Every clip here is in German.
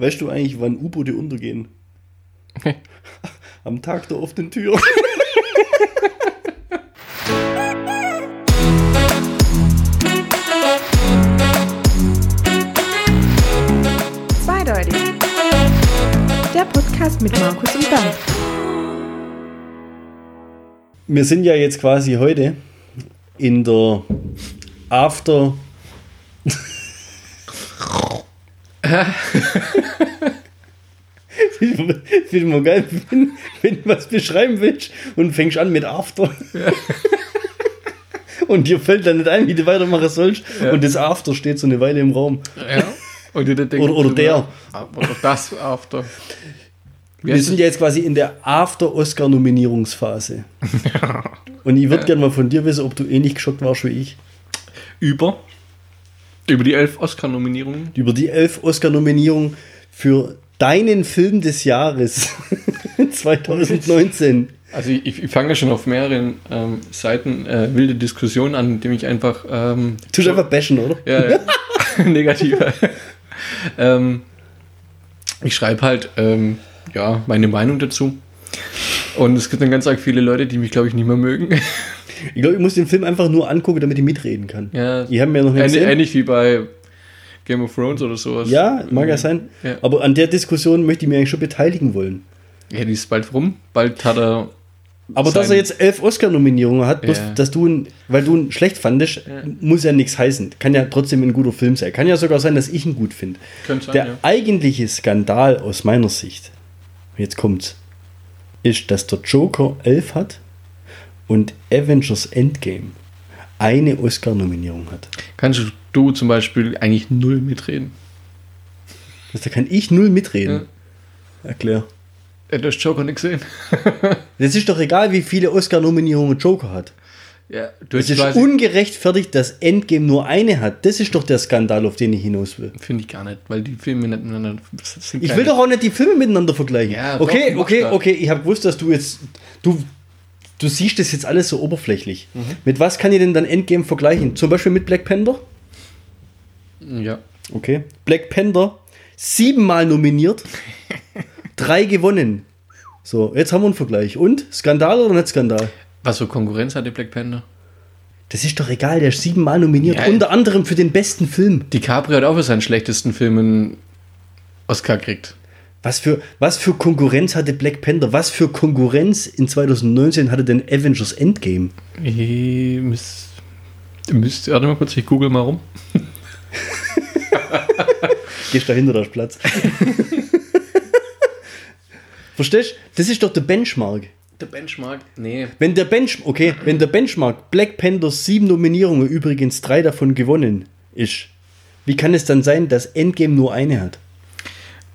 Weißt du eigentlich, wann U-Boote untergehen? Am Tag der offenen Tür. Zweideutig. Der Podcast mit Markus und Bernd. Wir sind ja jetzt quasi heute in der After. Finde ich mal geil, wenn, wenn du was beschreiben willst und fängst an mit After. Und dir fällt dann nicht ein, wie du weitermachen sollst. Ja. Und das After steht so eine Weile im Raum. Ja. Und denkst, Oder- oder der. Oder das After. Wie Wir sind ja jetzt quasi in der After-Oscar-Nominierungsphase. Und ich würde gerne mal von dir wissen, ob du ähnlich geschockt warst wie ich. Über. Über die elf Oscar-Nominierungen. Über die elf Oscar-Nominierungen für deinen Film des Jahres 2019. Also ich, ich fange schon auf mehreren ähm, Seiten äh, wilde Diskussionen an, indem ich einfach ähm, Tust einfach bashen, oder? ja, ja, negativer. ähm, ich schreibe halt ähm, ja meine Meinung dazu. Und es gibt dann ganz arg viele Leute, die mich, glaube ich, nicht mehr mögen. Ich glaube, ich muss den Film einfach nur angucken, damit ich mitreden kann. Ja. Ich habe mir noch nicht Ähnlich, wie bei Game of Thrones oder sowas. Ja, mag ja sein. Ja. Aber an der Diskussion möchte ich mich eigentlich schon beteiligen wollen. Ja, die ist bald rum. Bald hat er. Aber dass er jetzt elf Oscar-Nominierungen hat, bloß, Ja. dass du ihn, weil du ihn schlecht fandest, muss ja nichts heißen. Kann ja trotzdem ein guter Film sein. Kann ja sogar sein, dass ich ihn gut finde. Könnte sein, Der ja. eigentliche Skandal aus meiner Sicht, jetzt kommt's, ist, dass der Joker elf hat und Avengers Endgame eine Oscar-Nominierung hat. Kannst du zum Beispiel eigentlich null mitreden? Also, da kann ich null mitreden. Erklär. Äh, Du hast Joker nicht gesehen. Das ist doch egal, wie viele Oscar-Nominierungen Joker hat. Ja, du Es ist quasi. ungerechtfertigt, dass Endgame nur eine hat. Das ist doch der Skandal, auf den ich hinaus will. Finde ich gar nicht, weil die Filme nicht miteinander sind. Ich will doch auch nicht die Filme miteinander vergleichen. Ja, okay, doch, okay, okay. Ich habe gewusst, dass du jetzt. Du, du siehst das jetzt alles so oberflächlich. Mhm. Mit was kann ich denn dann Endgame vergleichen? Zum Beispiel mit Black Panther? Ja. Okay. Black Panther, siebenmal nominiert, drei gewonnen. So, jetzt haben wir einen Vergleich. Und? Skandal oder nicht Skandal? Was für Konkurrenz hatte Black Panther? Das ist doch egal, der ist siebenmal nominiert. Ja, unter anderem für den besten Film. DiCaprio hat auch für seinen schlechtesten Film einen Oscar gekriegt. Was für, was für Konkurrenz hatte Black Panther? Was für Konkurrenz in 2019 hatte denn Avengers Endgame? Ich müsst, müsst, warte mal kurz, ich google mal rum. Gehst dahinter, da ist Platz. Verstehst du? Das ist doch der Benchmark. Der Benchmark? Nee. Wenn der Bench, okay, wenn der Benchmark Black Panther sieben Nominierungen, übrigens drei davon gewonnen ist, wie kann es dann sein, dass Endgame nur eine hat?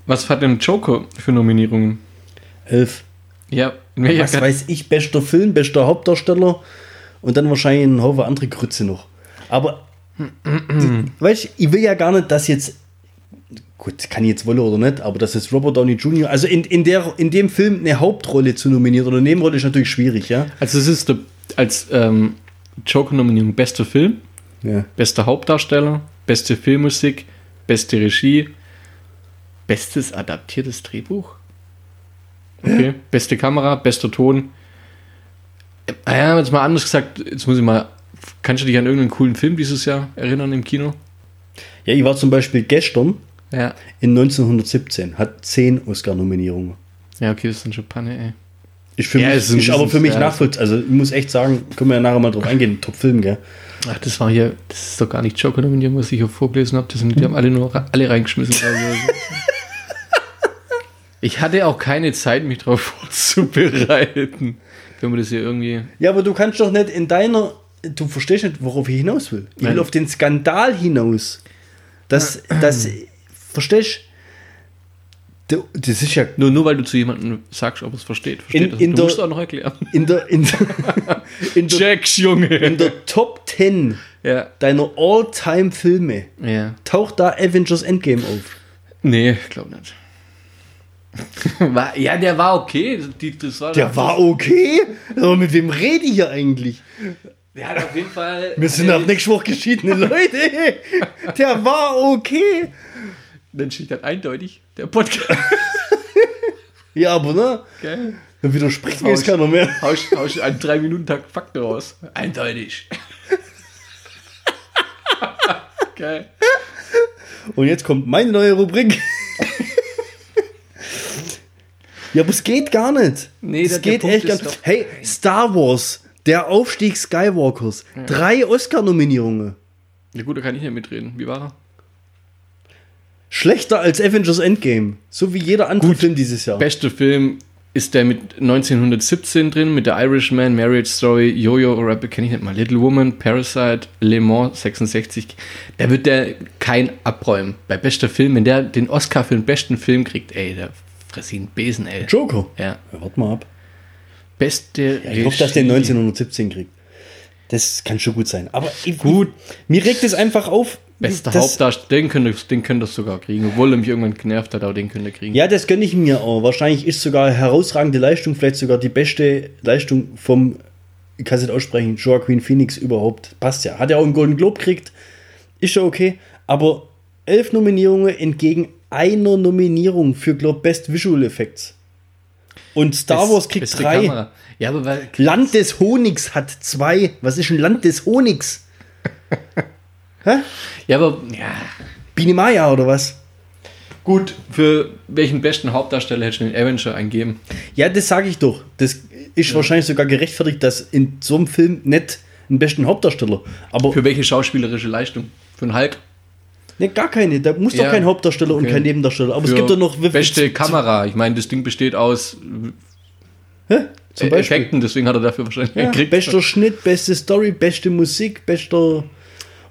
Was hat denn Joker für Nominierungen? Elf. Ja, in welcher Was weiß ich, bester Film, bester Hauptdarsteller und dann wahrscheinlich ein Haufen andere Grütze noch. Aber, ich, weißt du, ich will ja gar nicht, dass jetzt, gut, kann ich jetzt wollen oder nicht, aber dass jetzt Robert Downey Jr., also in, in, der, in dem Film eine Hauptrolle zu nominieren oder eine Nebenrolle ist natürlich schwierig, ja? Also es ist der, als ähm, Joker-Nominierung bester Film, Ja. bester Hauptdarsteller, beste Filmmusik, beste Regie, bestes adaptiertes Drehbuch. Okay. Beste Kamera, bester Ton. Äh, Ja, jetzt mal anders gesagt, jetzt muss ich mal. Kannst du dich an irgendeinen coolen Film dieses Jahr erinnern im Kino? Ja, ich war zum Beispiel gestern Ja. in 1917, hat zehn Oscar-Nominierungen. Ja, okay, das ist dann schon Panne, ey. Ist, für Ja, mich, es ist ein aber für mich ja. nachvollziehbar. Also ich muss echt sagen, können wir ja nachher mal drauf eingehen, Top-Film, gell? Ach, das war hier, das ist doch gar nicht Joker-Nominierung, was ich hier vorgelesen habe. Das sind, die haben alle nur alle reingeschmissen. ich hatte auch keine Zeit, mich darauf vorzubereiten. Wenn man das hier irgendwie. Ja, aber du kannst doch nicht in deiner. Du verstehst nicht, worauf ich hinaus will. Ich will Nein. auf den Skandal hinaus. Das, das, verstehst du? Das ist ja Nur, nur weil du zu jemandem sagst, ob es versteht. versteht In- das. in du der- musst auch noch erklären. in der, in der, in der, Jacks, Junge! in der Top 10 Ja. deiner All-Time-Filme Ja. taucht da Avengers Endgame auf. Nee, glaub nicht. War, ja, der war okay. Die, das war Der war okay? Aber mit wem rede ich hier eigentlich? Der hat auf jeden Fall. Wir sind ab nächste Woche geschiedene Leute. Der war okay. Dann steht dann eindeutig der Podcast. Ja, aber ne? Gell? Da widerspricht mir jetzt keiner mehr. Haust, haust einen 3 Minuten Tag Fakten raus. Eindeutig. Geil. Und jetzt kommt meine neue Rubrik. ja, aber es geht gar nicht. Nee, es geht echt gar nicht. Hey, Star Wars, der Aufstieg Skywalkers. Drei Oscar-Nominierungen. Ja gut, da kann ich nicht mitreden. Wie war er? Schlechter als Avengers Endgame. So wie jeder andere Film dieses Jahr. Bester Film ist der mit 1917 drin, mit der Irishman, Marriage Story, Jojo Rabbit, kenne ich nicht mal, Little Woman, Parasite, Le Mans 66. Da wird der kein abräumen. Bei bester Film, wenn der den Oscar für den besten Film kriegt, ey, der fress ihn Besen, ey. Joker. Ja. Ja, warte mal ab. Beste Ich hoffe, dass der Regie. 1917 kriegt. Das kann schon gut sein. Aber ich, Gut. mir regt es einfach auf. Bester das- Hauptdarsteller, den könnt ihr den könnt ihr sogar kriegen. Obwohl er mich irgendwann genervt hat, aber den könnt ihr kriegen. Ja, das gönne ich mir auch. Wahrscheinlich ist sogar herausragende Leistung, vielleicht sogar die beste Leistung vom, ich kann es nicht aussprechen, Joaquin Phoenix überhaupt. Passt ja. Hat ja auch einen Golden Globe gekriegt. Ist ja okay. Aber elf Nominierungen entgegen einer Nominierung für, glaube Best Visual Effects. Und Star Wars kriegt drei. Ja, aber weil, Land des Honigs hat zwei. Was ist ein Land des Honigs? ja, aber, ja. Biene Maya oder was? Gut, für welchen besten Hauptdarsteller hättest du den Avenger eingeben? Ja, das sage ich doch. Das ist wahrscheinlich sogar gerechtfertigt, dass in so einem Film nicht einen besten Hauptdarsteller. Aber Für welche schauspielerische Leistung? Für einen Hulk? Ne, gar keine. Da muss Ja, doch kein Hauptdarsteller und okay. kein Nebendarsteller. Aber es Für gibt doch noch beste Kamera. Ich meine, das Ding besteht aus Hä? Zum äh, Beispiel. Effekten, deswegen hat er dafür wahrscheinlich Ja, gekriegt. bester Schnitt, beste Story, beste Musik, bester.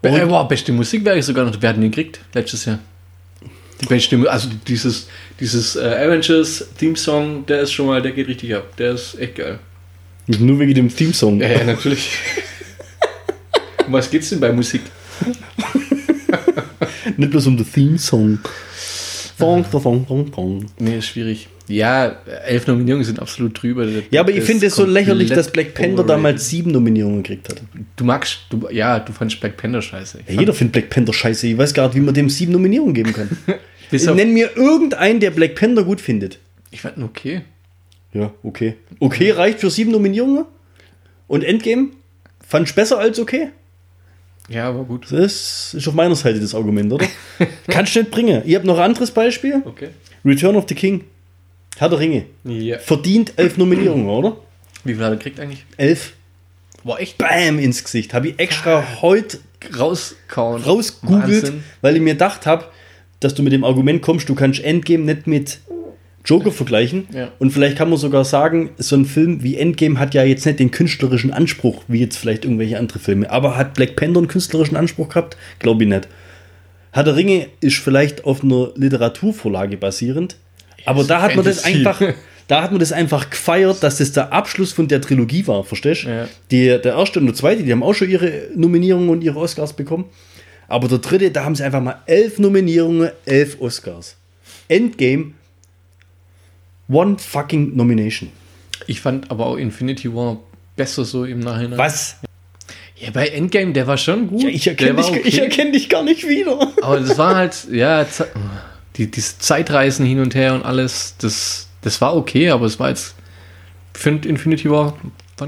Äh, wow, beste Musik wäre ich sogar noch. Wir hatten den gekriegt letztes Jahr. Die beste also dieses, dieses äh, Avengers Theme Song, der ist schon mal, der geht richtig ab. Der ist echt geil. Nur wegen dem Theme-Song. Ja, ja natürlich. um was geht's denn bei Musik? Nicht bloß um den Theme-Song. Fong, fong, fong, fong. Nee, ist schwierig. Ja, elf Nominierungen sind absolut drüber. Ja, aber ich Das finde es so lächerlich, dass Black Panther damals sieben Nominierungen gekriegt hat. Du magst, du, ja, du fandst Black Panther scheiße. Ja, jeder findet Black Panther scheiße. Ich weiß gar nicht, wie man dem sieben Nominierungen geben kann. Nenn mir irgendeinen, der Black Panther gut findet. Ich fand ihn okay. Ja, okay. Okay reicht für sieben Nominierungen. Und Endgame fand ich besser als okay. Ja, aber gut. Das ist auf meiner Seite das Argument, oder? Kannst du nicht bringen. Ihr habt noch ein anderes Beispiel? Okay. Return of the King. Herr der Ringe. Ja. Verdient elf Nominierungen, oder? Wie viel hat er gekriegt eigentlich? Elf. War echt Bam ins Gesicht. Habe ich extra heute rauskauen. rausgoogelt, Wahnsinn. weil ich mir gedacht habe, dass du mit dem Argument kommst, du kannst Endgame nicht mit Joker vergleichen. Ja. Und vielleicht kann man sogar sagen, so ein Film wie Endgame hat ja jetzt nicht den künstlerischen Anspruch, wie jetzt vielleicht irgendwelche andere Filme. Aber hat Black Panther einen künstlerischen Anspruch gehabt? Glaube ich nicht. Herr der Ringe ist vielleicht auf einer Literaturvorlage basierend. aber da hat man das einfach, da hat man das einfach gefeiert, dass das der Abschluss von der Trilogie war, verstehst du? Ja. Die, der erste und der zweite, die haben auch schon ihre Nominierungen und ihre Oscars bekommen. Aber der dritte, da haben sie einfach mal elf Nominierungen, elf Oscars. Endgame, one fucking nomination. Ich fand aber auch Infinity War besser so im Nachhinein. Was? Ja, bei Endgame, der war schon gut. Ja, ich erkenne dich, ich okay. erkenn dich gar nicht wieder. Aber das war halt, ja, die, diese Zeitreisen hin und her und alles, das, das war okay, aber es war jetzt, ich finde Infinity War.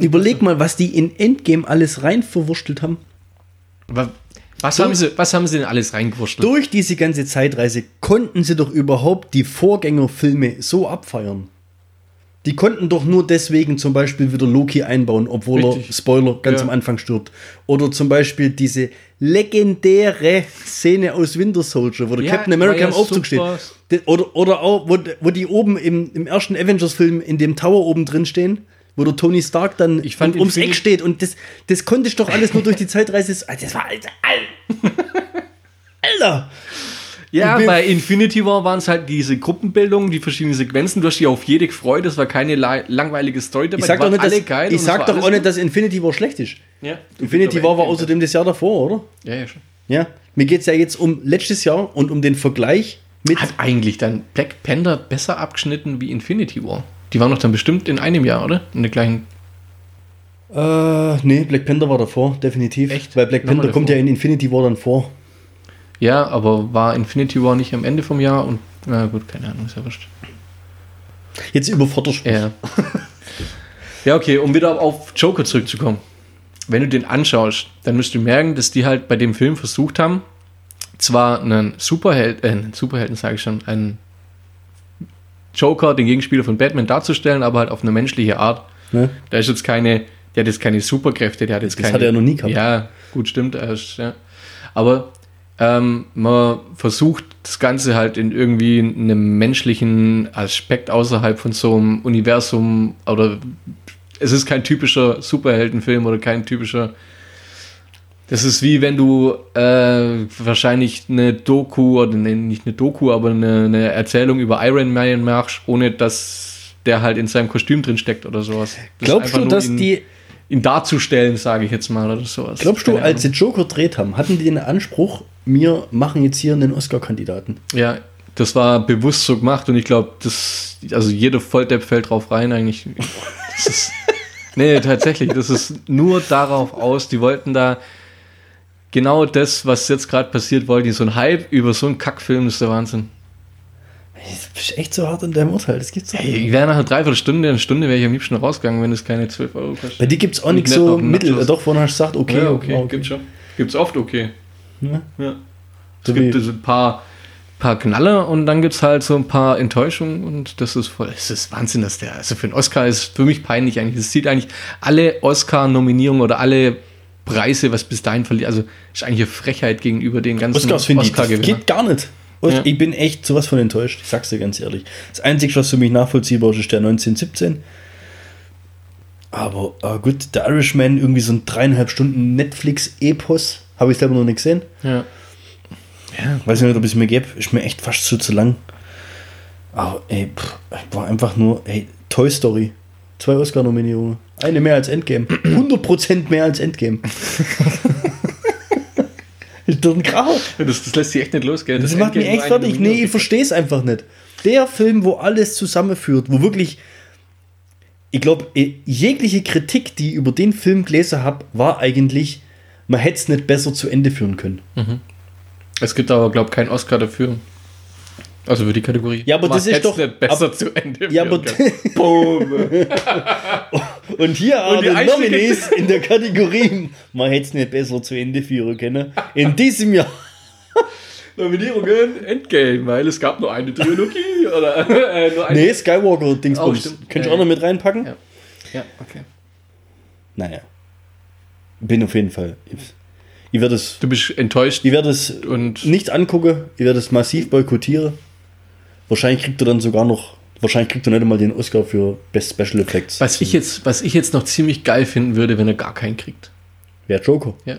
Überleg besser. mal, was die in Endgame alles rein verwurstelt haben. Aber Was, So- haben sie, was haben sie denn alles reingewurschtelt? Durch diese ganze Zeitreise konnten sie doch überhaupt die Vorgängerfilme so abfeiern. Die konnten doch nur deswegen zum Beispiel wieder Loki einbauen, obwohl er, Richtig. Spoiler, ganz Ja. am Anfang stirbt. Oder zum Beispiel diese legendäre Szene aus Winter Soldier, wo der Ja, Captain America war im ja Aufzug super. steht. Oder, oder auch, wo, wo die oben im, im ersten Avengers-Film in dem Tower oben drin stehen, wo der Tony Stark dann Ich fand um- ums Eck steht. Und das, das konnte ich doch alles nur durch die Zeitreise. Das war Alter. Alter! Ja, bei Infinity War waren es halt diese Gruppenbildungen, die verschiedenen Sequenzen. Du hast dich auf jede gefreut. Das war keine la- langweilige Story dabei. Ich sag doch nicht, dass, geil ich sag doch auch nicht, dass Infinity War schlecht ist. Ja. Infinity War war außerdem das Jahr davor, oder? Ja, ja, schon. Ja. Mir geht es ja jetzt um letztes Jahr und um den Vergleich mit. Hat eigentlich dann Black Panther besser abgeschnitten wie Infinity War? Die waren doch dann bestimmt in einem Jahr, oder? In der gleichen. Äh, nee, Black Panther war davor, definitiv. Echt? Weil Black Panther kommt ja in Infinity War dann vor. Ja, aber war Infinity War nicht am Ende vom Jahr und na gut, keine Ahnung, ist ja wurscht. Jetzt überforderst du. Ja. ja, okay, um wieder auf Joker zurückzukommen. Wenn du den anschaust, dann musst du merken, dass die halt bei dem Film versucht haben, zwar einen Superheld, äh, einen Superhelden sage ich schon, einen Joker, den Gegenspieler von Batman darzustellen, aber halt auf eine menschliche Art. Ne? Da ist jetzt keine, der hat jetzt keine Superkräfte, der hat jetzt Das keine. hat er noch nie gehabt. Ja, gut, stimmt. Ist, ja. Aber ähm, man versucht das Ganze halt in irgendwie einem menschlichen Aspekt außerhalb von so einem Universum oder es ist kein typischer Superheldenfilm oder kein typischer. Das ist wie wenn du äh, wahrscheinlich eine Doku oder ne, nicht eine Doku, aber eine, eine Erzählung über Iron Man machst, ohne dass der halt in seinem Kostüm drin steckt oder sowas. Das Glaubst du, dass ihn, die, ihn darzustellen, sage ich jetzt mal oder sowas. glaubst du, als sie. Joker dreht haben, hatten die den Anspruch, wir machen jetzt hier einen Oscar-Kandidaten? Ja, das war bewusst so gemacht und ich glaube, das, also jeder Volldepp fällt drauf rein eigentlich. Das ist, nee, tatsächlich, das ist nur darauf aus, die wollten da genau das, was jetzt gerade passiert, wollten die so ein Hype über so einen Kackfilm, das ist der Wahnsinn. Du bist echt so hart in deinem Urteil, das gibt's doch nicht. ich wäre nach einer Dreiviertelstunde, eine Stunde wäre ich am liebsten rausgegangen, wenn es keine 12 Euro kostet. Bei dir gibt es auch nichts nicht so mittel. Nachschuss. Doch, vorhin hast du gesagt, okay, ja, okay, okay. gibt's schon. Gibt's oft okay. Ja. Ja. So Es gibt ein paar, paar Knaller und dann gibt es halt so ein paar Enttäuschungen und das ist voll, es ist Wahnsinn, dass der, also für einen Oscar ist für mich peinlich eigentlich. Es sieht eigentlich alle Oscar-Nominierungen oder alle Preise, was bis dahin verliert, also ist eigentlich eine Frechheit gegenüber den ganzen ich, Oscar-Gewinnern. geht gar nicht. Ja. Ich bin echt sowas von enttäuscht, ich sag's dir ganz ehrlich. Das Einzige, was für mich nachvollziehbar ist, ist der 1917. Aber ah, gut, der Irishman, irgendwie so ein dreieinhalb Stunden Netflix-Epos, habe ich selber noch nicht gesehen. Ja. Weiß nicht, ob ich es mir gebe, ist mir echt fast zu, zu lang. Aber ey, pff, war einfach nur, ey, Toy Story. Zwei Oscar-Nominierungen. Eine mehr als Endgame. 100% mehr als Endgame. ist doch ein Grau. Das, das lässt sich echt nicht los, gell? Das, macht mich echt fertig. Nee, ich verstehe es einfach nicht. Der Film, wo alles zusammenführt, wo wirklich, ich glaube, jegliche Kritik, die ich über den Film gelesen habe, war eigentlich, man hätte es nicht besser zu Ende führen können. Es gibt aber, glaube ich, keinen Oscar dafür. Also für die Kategorie. Ja, aber Man das ist doch- besser aber- zu Ende. Ja, aber-. Boom. Und hier Und die einzige- Nominees in der Kategorie, man hätte es nicht besser zu Ende führen können. In diesem Jahr. Nominierungen Endgame, weil es gab nur eine Trilogie oder äh, nur eine. Nee, Skywalker Dingsbums. Oh. Könntest du Ja, auch noch mit reinpacken? Ja. Ja, okay. Naja. Bin auf jeden Fall. Ich, ich werde es, Du bist enttäuscht ich werde es und nicht angucken. Ich werde es massiv boykottieren. Wahrscheinlich kriegt er dann sogar noch. Wahrscheinlich kriegt er nicht einmal den Oscar für Best Special Effects. was ich jetzt, was ich jetzt noch ziemlich geil finden würde, wenn er gar keinen kriegt. Wer Joker? Ja.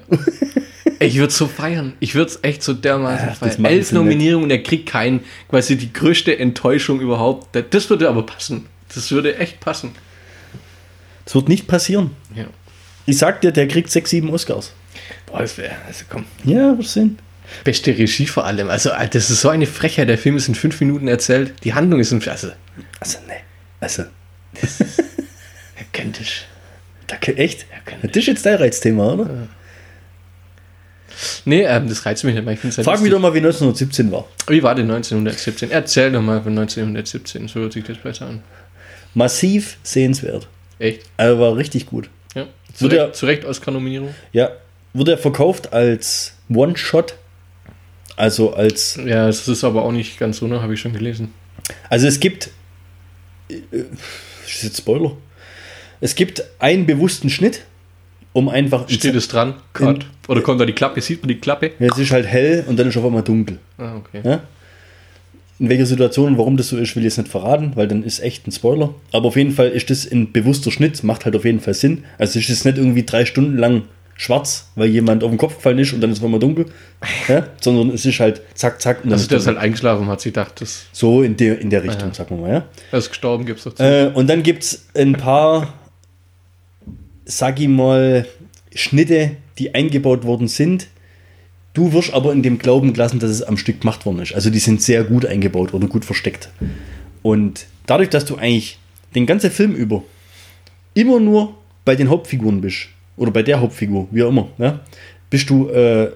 ich würde so feiern. Ich würde es echt so dermaßen Ach, feiern. Elf. Nominierungen und er kriegt keinen. Quasi die größte Enttäuschung überhaupt. Das- würde aber passen. Das würde echt passen. Das wird nicht passieren. Ja. Ich sag dir, der kriegt sechs, sieben Oscars. Boah, das wäre, also komm. Ja, was sehen? Beste Regie vor allem. Also, Alter, das ist so eine Frechheit. Der Film ist in fünf Minuten erzählt. Die Handlung ist in. Also, Also, ne. Also, er kennt es. da, echt? kann Das ist jetzt dein Reizthema, oder? Nee, ähm, das reizt mich nicht mehr. Ich halt Frag mich lustig. doch mal, wie 1917 war. Wie war denn 1917? Erzähl doch mal von 1917. So hört sich das besser an. Massiv sehenswert. Echt? Also war richtig gut. Ja. Zu, ja- Recht, zu Recht Oscar-Nominierung. Ja, wurde er verkauft als One-Shot. Also als. Ja, es ist aber auch nicht ganz so, ne? Habe ich schon gelesen. Also es gibt. äh, Ist jetzt Spoiler? Es gibt einen bewussten Schnitt, um einfach. Steht es dran? Cut. Oder kommt da die Klappe? Sieht man die Klappe? Ja, es ist halt hell und dann ist auf einmal dunkel. Ah, okay. Ja? In welcher Situation und warum das so ist, will ich jetzt nicht verraten, weil dann ist echt ein Spoiler. Aber auf jeden Fall ist das ein bewusster Schnitt, macht halt auf jeden Fall Sinn. Also es ist nicht irgendwie drei Stunden lang schwarz, weil jemand auf den Kopf gefallen ist und dann ist es einmal dunkel. Ja? Sondern es ist halt zack, zack und dann Also der ist halt eingeschlafen und hat sich gedacht, das, so in der, in der Richtung, ja. sagen wir mal. Ja? er ist gestorben, gibt's doch zu. Äh, und dann gibt es ein paar, sag ich mal, Schnitte, die eingebaut worden sind. Du wirst aber in dem Glauben gelassen, dass es am Stück gemacht worden ist. Also die sind sehr gut eingebaut oder gut versteckt. Und dadurch, dass du eigentlich den ganzen Film über immer nur bei den Hauptfiguren bist, oder bei der Hauptfigur, wie auch immer, ja, bist du äh,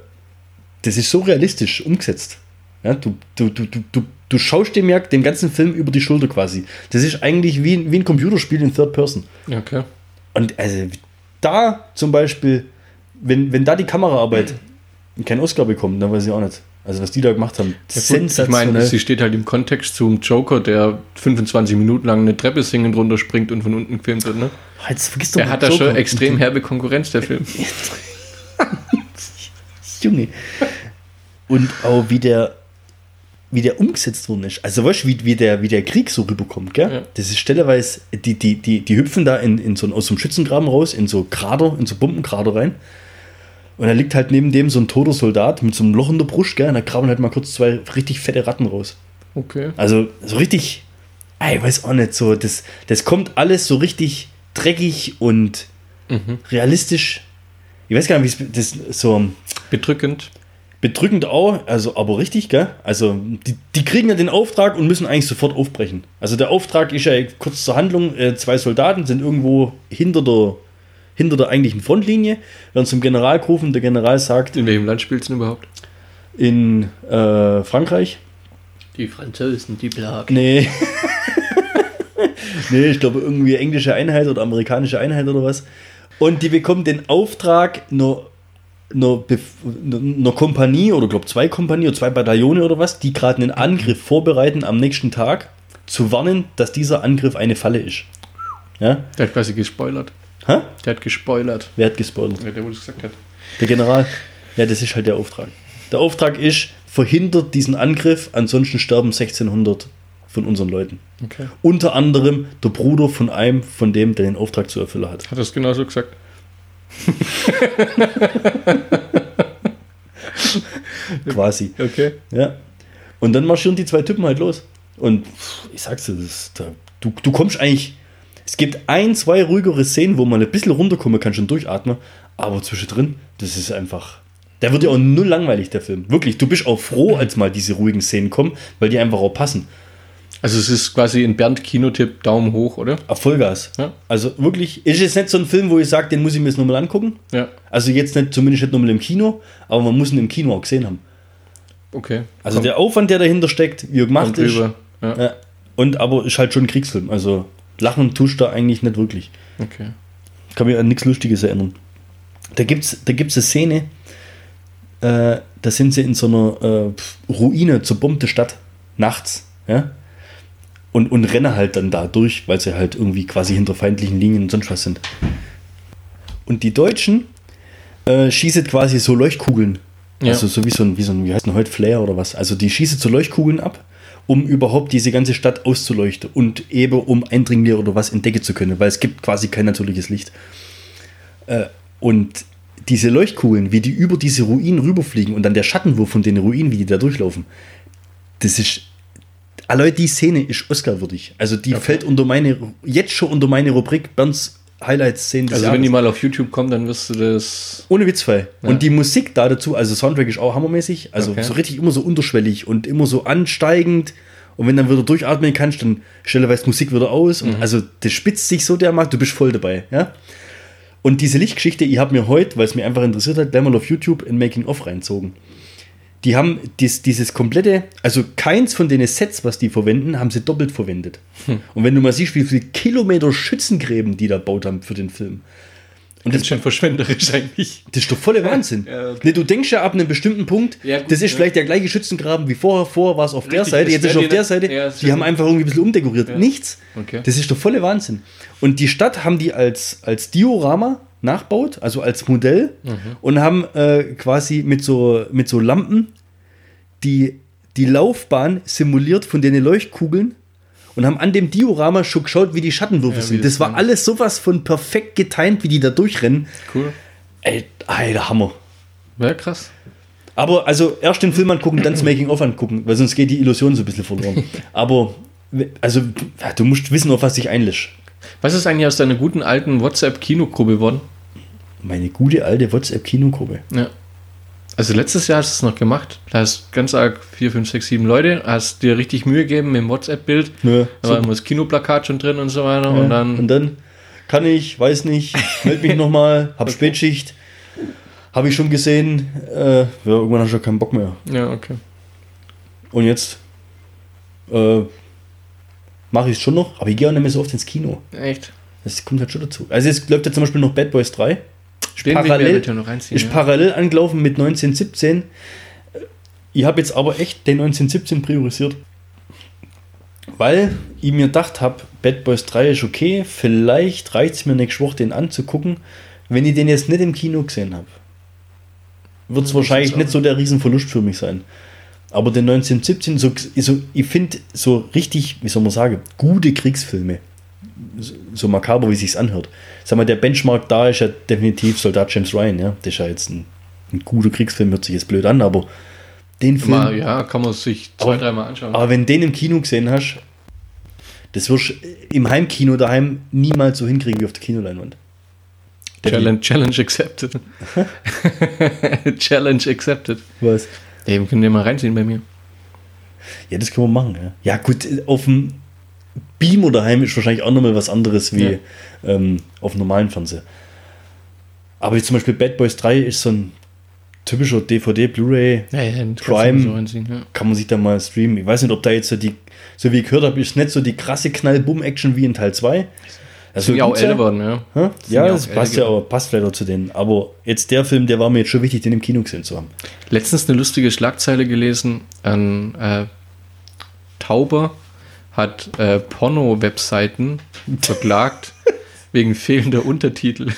das ist so realistisch umgesetzt. Ja, du, du, du, du, du, du schaust dem ja den ganzen Film über die Schulter quasi. Das ist eigentlich wie, wie ein Computerspiel in Third Person. Okay. Und also da zum Beispiel, wenn, wenn da die Kameraarbeit keinen Oscar bekommt, dann weiß ich auch nicht. Also was die da gemacht haben, Ja, gut, ich meine, sie steht halt im Kontext zum Joker, der 25 Minuten lang eine Treppe singend runterspringt und von unten gefilmt wird. Ne? Jetzt vergiss doch Der hat da schon extrem herbe Konkurrenz, der Film. Junge. Und auch wie der, wie der umgesetzt worden ist. Also weißt du, wie, wie, der, wie der Krieg so rüberkommt, gell? Ja. Das ist stelleweise, die, die, die, die hüpfen da in, in so, aus so einem Schützengraben raus, in so Krater, in so Bombenkrater rein. Und da liegt halt neben dem so ein toter Soldat mit so einem Loch in der Brust, gell? Und da graben halt mal kurz zwei richtig fette Ratten raus. Okay. Also so richtig, ich weiß auch nicht, so, das, das kommt alles so richtig dreckig und realistisch. Ich weiß gar nicht, wie es das so Bedrückend. bedrückend auch, also aber richtig, gell? Also die, die kriegen ja den Auftrag und müssen eigentlich sofort aufbrechen. Also der Auftrag ist ja kurz zur Handlung, äh, zwei Soldaten sind irgendwo hinter der hinter der eigentlichen Frontlinie, werden zum General gerufen, der General sagt In welchem Land spielst du denn überhaupt? in äh, Frankreich, Die Franzosen, die Plag. Nee. nee, ich glaube irgendwie englische Einheit oder amerikanische Einheit oder was. Und die bekommen den Auftrag, Bef- einer Kompanie oder glaube zwei Kompanie oder zwei Bataillone oder was, die gerade einen Angriff vorbereiten am nächsten Tag, zu warnen, dass dieser Angriff eine Falle ist. Ja? Der hat quasi gespoilert. Hä? Der hat gespoilert. Wer hat gespoilert? Ja, der, wo es gesagt hat. Der General. Ja, das ist halt der Auftrag. Der Auftrag ist, verhindert diesen Angriff, ansonsten sterben 1600 von unseren Leuten. Okay. Unter anderem der Bruder von einem, von dem, der den Auftrag zu erfüllen hat. Hat er es genauso gesagt? Quasi. Okay. Ja. Und dann marschieren die zwei Typen halt los. Und ich sag's dir, das ist, da, du, du kommst eigentlich. Es gibt ein, zwei ruhigere Szenen, wo man ein bisschen runterkommen kann, schon durchatmen. Aber zwischendrin, das ist einfach. Der wird ja auch null langweilig, der Film. Wirklich, du bist auch froh, als mal diese ruhigen Szenen kommen, weil die einfach auch passen. Also es ist quasi ein Bernd-Kinotipp, Daumen hoch, oder? Auf Vollgas. Ja. Also wirklich, ist jetzt nicht so ein Film, wo ich sage, den muss ich mir jetzt nochmal angucken. Ja. Also jetzt nicht, zumindest nicht nochmal im Kino, aber man muss ihn im Kino auch gesehen haben. Okay. Also Kommt- der Aufwand, der dahinter steckt, wie er gemacht kommt ist. rüber. Ja. Ja. Und aber ist halt schon ein Kriegsfilm. Also lachen tust du da eigentlich nicht wirklich. Okay. Ich kann mich an nichts Lustiges erinnern. Da gibt es da gibt's eine Szene, äh, da sind sie in so einer äh, Ruine, zerbombte Stadt, nachts. Ja? Und, und rennen halt dann da durch, weil sie halt irgendwie quasi hinter feindlichen Linien und sonst was sind. Und die Deutschen äh, schießen quasi so Leuchtkugeln. Ja. Also so wie so ein, wie so ein, wie heißt denn heute, Flair oder was. Also die schießen so Leuchtkugeln ab, um überhaupt diese ganze Stadt auszuleuchten und eben um Eindringlinge oder was entdecken zu können, weil es gibt quasi kein natürliches Licht. Äh, und diese Leuchtkugeln, wie die über diese Ruinen rüberfliegen und dann der Schattenwurf von den Ruinen, wie die da durchlaufen, das ist. Allein die Szene ist Oscar-würdig. Also die fällt unter meine, jetzt schon unter meine Rubrik Bernds Highlight-Szenen des Also Jahres. wenn die mal auf YouTube kommen, dann wirst du das. Ohne Witzfall. Ja. Und die Musik da dazu, also Soundtrack ist auch hammermäßig, also Okay. so richtig immer so unterschwellig und immer so ansteigend. Und wenn dann wieder durchatmen kannst, dann stelleweise Musik wieder aus. Und also das spitzt sich so dermaßen, du bist voll dabei. Ja? Und diese Lichtgeschichte, ich habe mir heute, weil es mir einfach interessiert hat, gleich mal auf YouTube ein Making-of reinzogen. Die haben dies, dieses komplette, also keins von den Sets, was die verwenden, haben sie doppelt verwendet. Und wenn du mal siehst, wie viele Kilometer Schützengräben die da baut haben für den Film. Und Das ist schon verschwenderisch eigentlich. das ist doch voller Wahnsinn. Ja, okay. nee, du denkst ja ab einem bestimmten Punkt, Ja, gut, das ist ja. vielleicht der gleiche Schützengraben wie vorher. Vorher war es auf der Richtig, Seite, das jetzt ist es auf der Seite. die haben einfach irgendwie ein bisschen umdekoriert. Nichts. Okay. Das ist doch volle Wahnsinn. Und die Stadt haben die als, als Diorama nachbaut, also als Modell, Mhm. und haben äh, quasi mit so, mit so Lampen die, die Laufbahn simuliert von den Leuchtkugeln und haben an dem Diorama schon geschaut, wie die Schattenwürfe Ja, sind. das Das war alles sowas von perfekt getimt, wie die da durchrennen. Cool. Ey, alter Hammer. Ja, krass. Aber also erst den Film angucken, dann das Making-of angucken, weil sonst geht die Illusion so ein bisschen verloren. Aber also du musst wissen, auf was dich einlässt. Was ist eigentlich aus deiner guten alten WhatsApp-Kinogruppe geworden? Meine gute alte WhatsApp-Kinogruppe. Ja. Also letztes Jahr hast du es noch gemacht. Da hast ganz arg 4, 5, 6, 7 Leute, hast dir richtig Mühe gegeben mit dem WhatsApp-Bild. Ja, Da war immer das Kinoplakat schon drin und so weiter. Und dann, und dann kann ich, weiß nicht, meld mich nochmal, hab Spätschicht. Habe ich schon gesehen. Äh, ja, irgendwann hast du ja keinen Bock mehr. Ja, okay. Und jetzt äh, mache ich es schon noch, aber ich gehe auch nicht mehr so oft ins Kino. Echt? Das kommt halt schon dazu. Also jetzt läuft ja zum Beispiel noch Bad Boys 3. Ist Den ich parallel, eventuell noch reinziehen. ist ja. parallel angelaufen mit 1917. Ich habe jetzt aber echt den 1917 priorisiert. Weil ich mir gedacht habe, Bad Boys 3 ist okay, vielleicht reicht es mir nächste Woche, den anzugucken. Wenn ich den jetzt nicht im Kino gesehen habe, wird es wahrscheinlich nicht so der Riesenverlust für mich sein. Aber den 1917, so, so, ich finde so richtig, wie soll man sagen, gute Kriegsfilme, so, so makaber, wie sich's anhört. Sag mal, der Benchmark da ist ja definitiv Soldat James Ryan, ja. Das ist ja jetzt ein, ein guter Kriegsfilm, hört sich jetzt blöd an, aber den Film. Mal, ja, kann man sich zwei, dreimal anschauen. Aber wenn den im Kino gesehen hast, das wirst du im Heimkino daheim niemals so hinkriegen wie auf der Kinoleinwand. Challenge, Challenge accepted. Challenge accepted. Was? Ey, wir können den mal reinziehen bei mir. Ja, das können wir machen, ja. Ja, gut, auf dem Beamer daheim ist wahrscheinlich auch nochmal was anderes wie Ja. ähm, auf dem normalen Fernseher. Aber jetzt zum Beispiel Bad Boys 3 ist so ein typischer DVD, Blu-ray, Ja, ja, Prime. so ja. kann man sich da mal streamen. Ich weiß nicht, ob da jetzt so die, so wie ich gehört habe, ist nicht so die krasse Knall-Bumm-Action wie in Teil 2. Das Sind ja auch älter geworden, ja. Ja, ja das passt ja auch, passt vielleicht auch zu denen. Aber jetzt der Film, der war mir jetzt schon wichtig, den im Kino gesehen zu haben. Letztens eine lustige Schlagzeile gelesen. Ein äh, Tauber hat äh, Porno-Webseiten verklagt wegen fehlender Untertitel.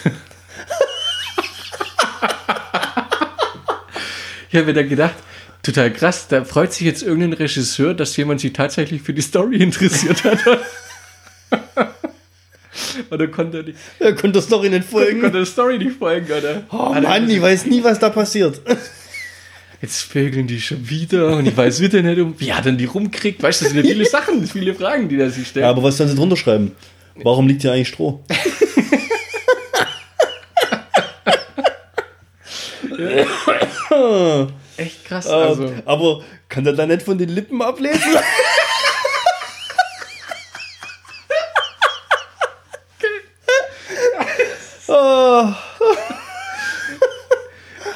ich habe mir dann gedacht, total krass, da freut sich jetzt irgendein Regisseur, dass jemand sich tatsächlich für die Story interessiert hat. Oder konnte er, nicht, Er konnte das noch in den Folgen. konnte der Story nicht folgen, oder? Oh Hat Mann, ich weiß nie, was da passiert. Jetzt vögeln die schon wieder und ich weiß wieder nicht um. Wie hat denn die rumkriegt? Weißt du, das sind ja viele Sachen, viele Fragen, die da sich stellen. Ja, aber was sollen sie drunter schreiben? Warum liegt hier eigentlich Stroh? Echt krass. Also. Also, aber kann der da nicht von den Lippen ablesen? Oh,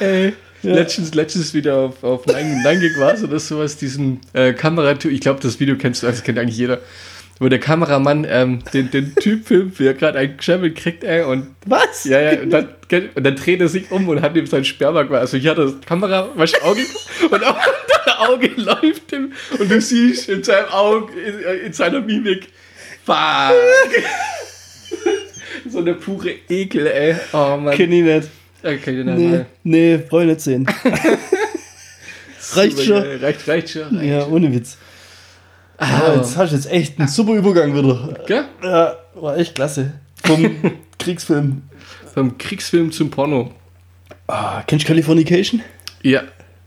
ey, letztens, letztens wieder auf, auf Nein, Nein Gig war's oder sowas, diesen äh, Kameratyp, ich glaube, das Video kennst du, also das kennt eigentlich jeder, wo der Kameramann ähm, den, den Typ filmt, wie er gerade einen Geschämmel kriegt, ey, und was? ja, ja, und dann, und dann dreht er sich um und hat ihm sein Sperma quasi. Also ich hatte das Kamera, was Auge und auch das Auge läuft ihm und du siehst in seinem Auge, in, in seiner Mimik, fuck. so eine pure Ekel, ey. Oh Mann. Kenn ich nicht. Okay, dann Nee, mal. nee, brauch ich nicht sehen. Reicht schon. Reicht, reicht schon. Reicht. Ja, ohne Witz. Ah, Ja, jetzt hast du jetzt echt einen super Übergang wieder. Gell? Ja, war echt klasse. Vom Kriegsfilm. Vom Kriegsfilm zum Porno. Ah, kennst du Californication? Ja,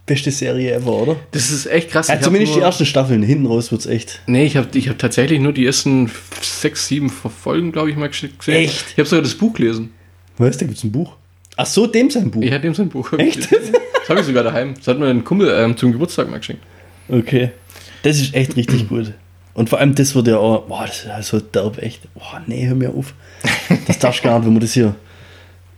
Beste Serie ever, oder? das ist echt krass. Ja, Ich zumindest die nur- ersten Staffeln. Hinten raus wird's echt. Nee, ich habe ich hab tatsächlich nur die ersten sechs, sieben Folgen, glaube ich, mal gesehen. Echt? Ich habe sogar das Buch gelesen. Weißt du, da gibt's ein Buch. Ach so, dem sein Buch. Ich hatte ihm sein Buch. Echt? Das habe ich sogar daheim. Das hat mir ein Kumpel ähm, zum Geburtstag mal geschenkt. Okay. Das ist echt richtig gut. Und vor allem das wird ja auch, boah, das ist ja so derb, echt. Boah, nee, hör mir auf. Das darfst du gar nicht, wenn man das hier.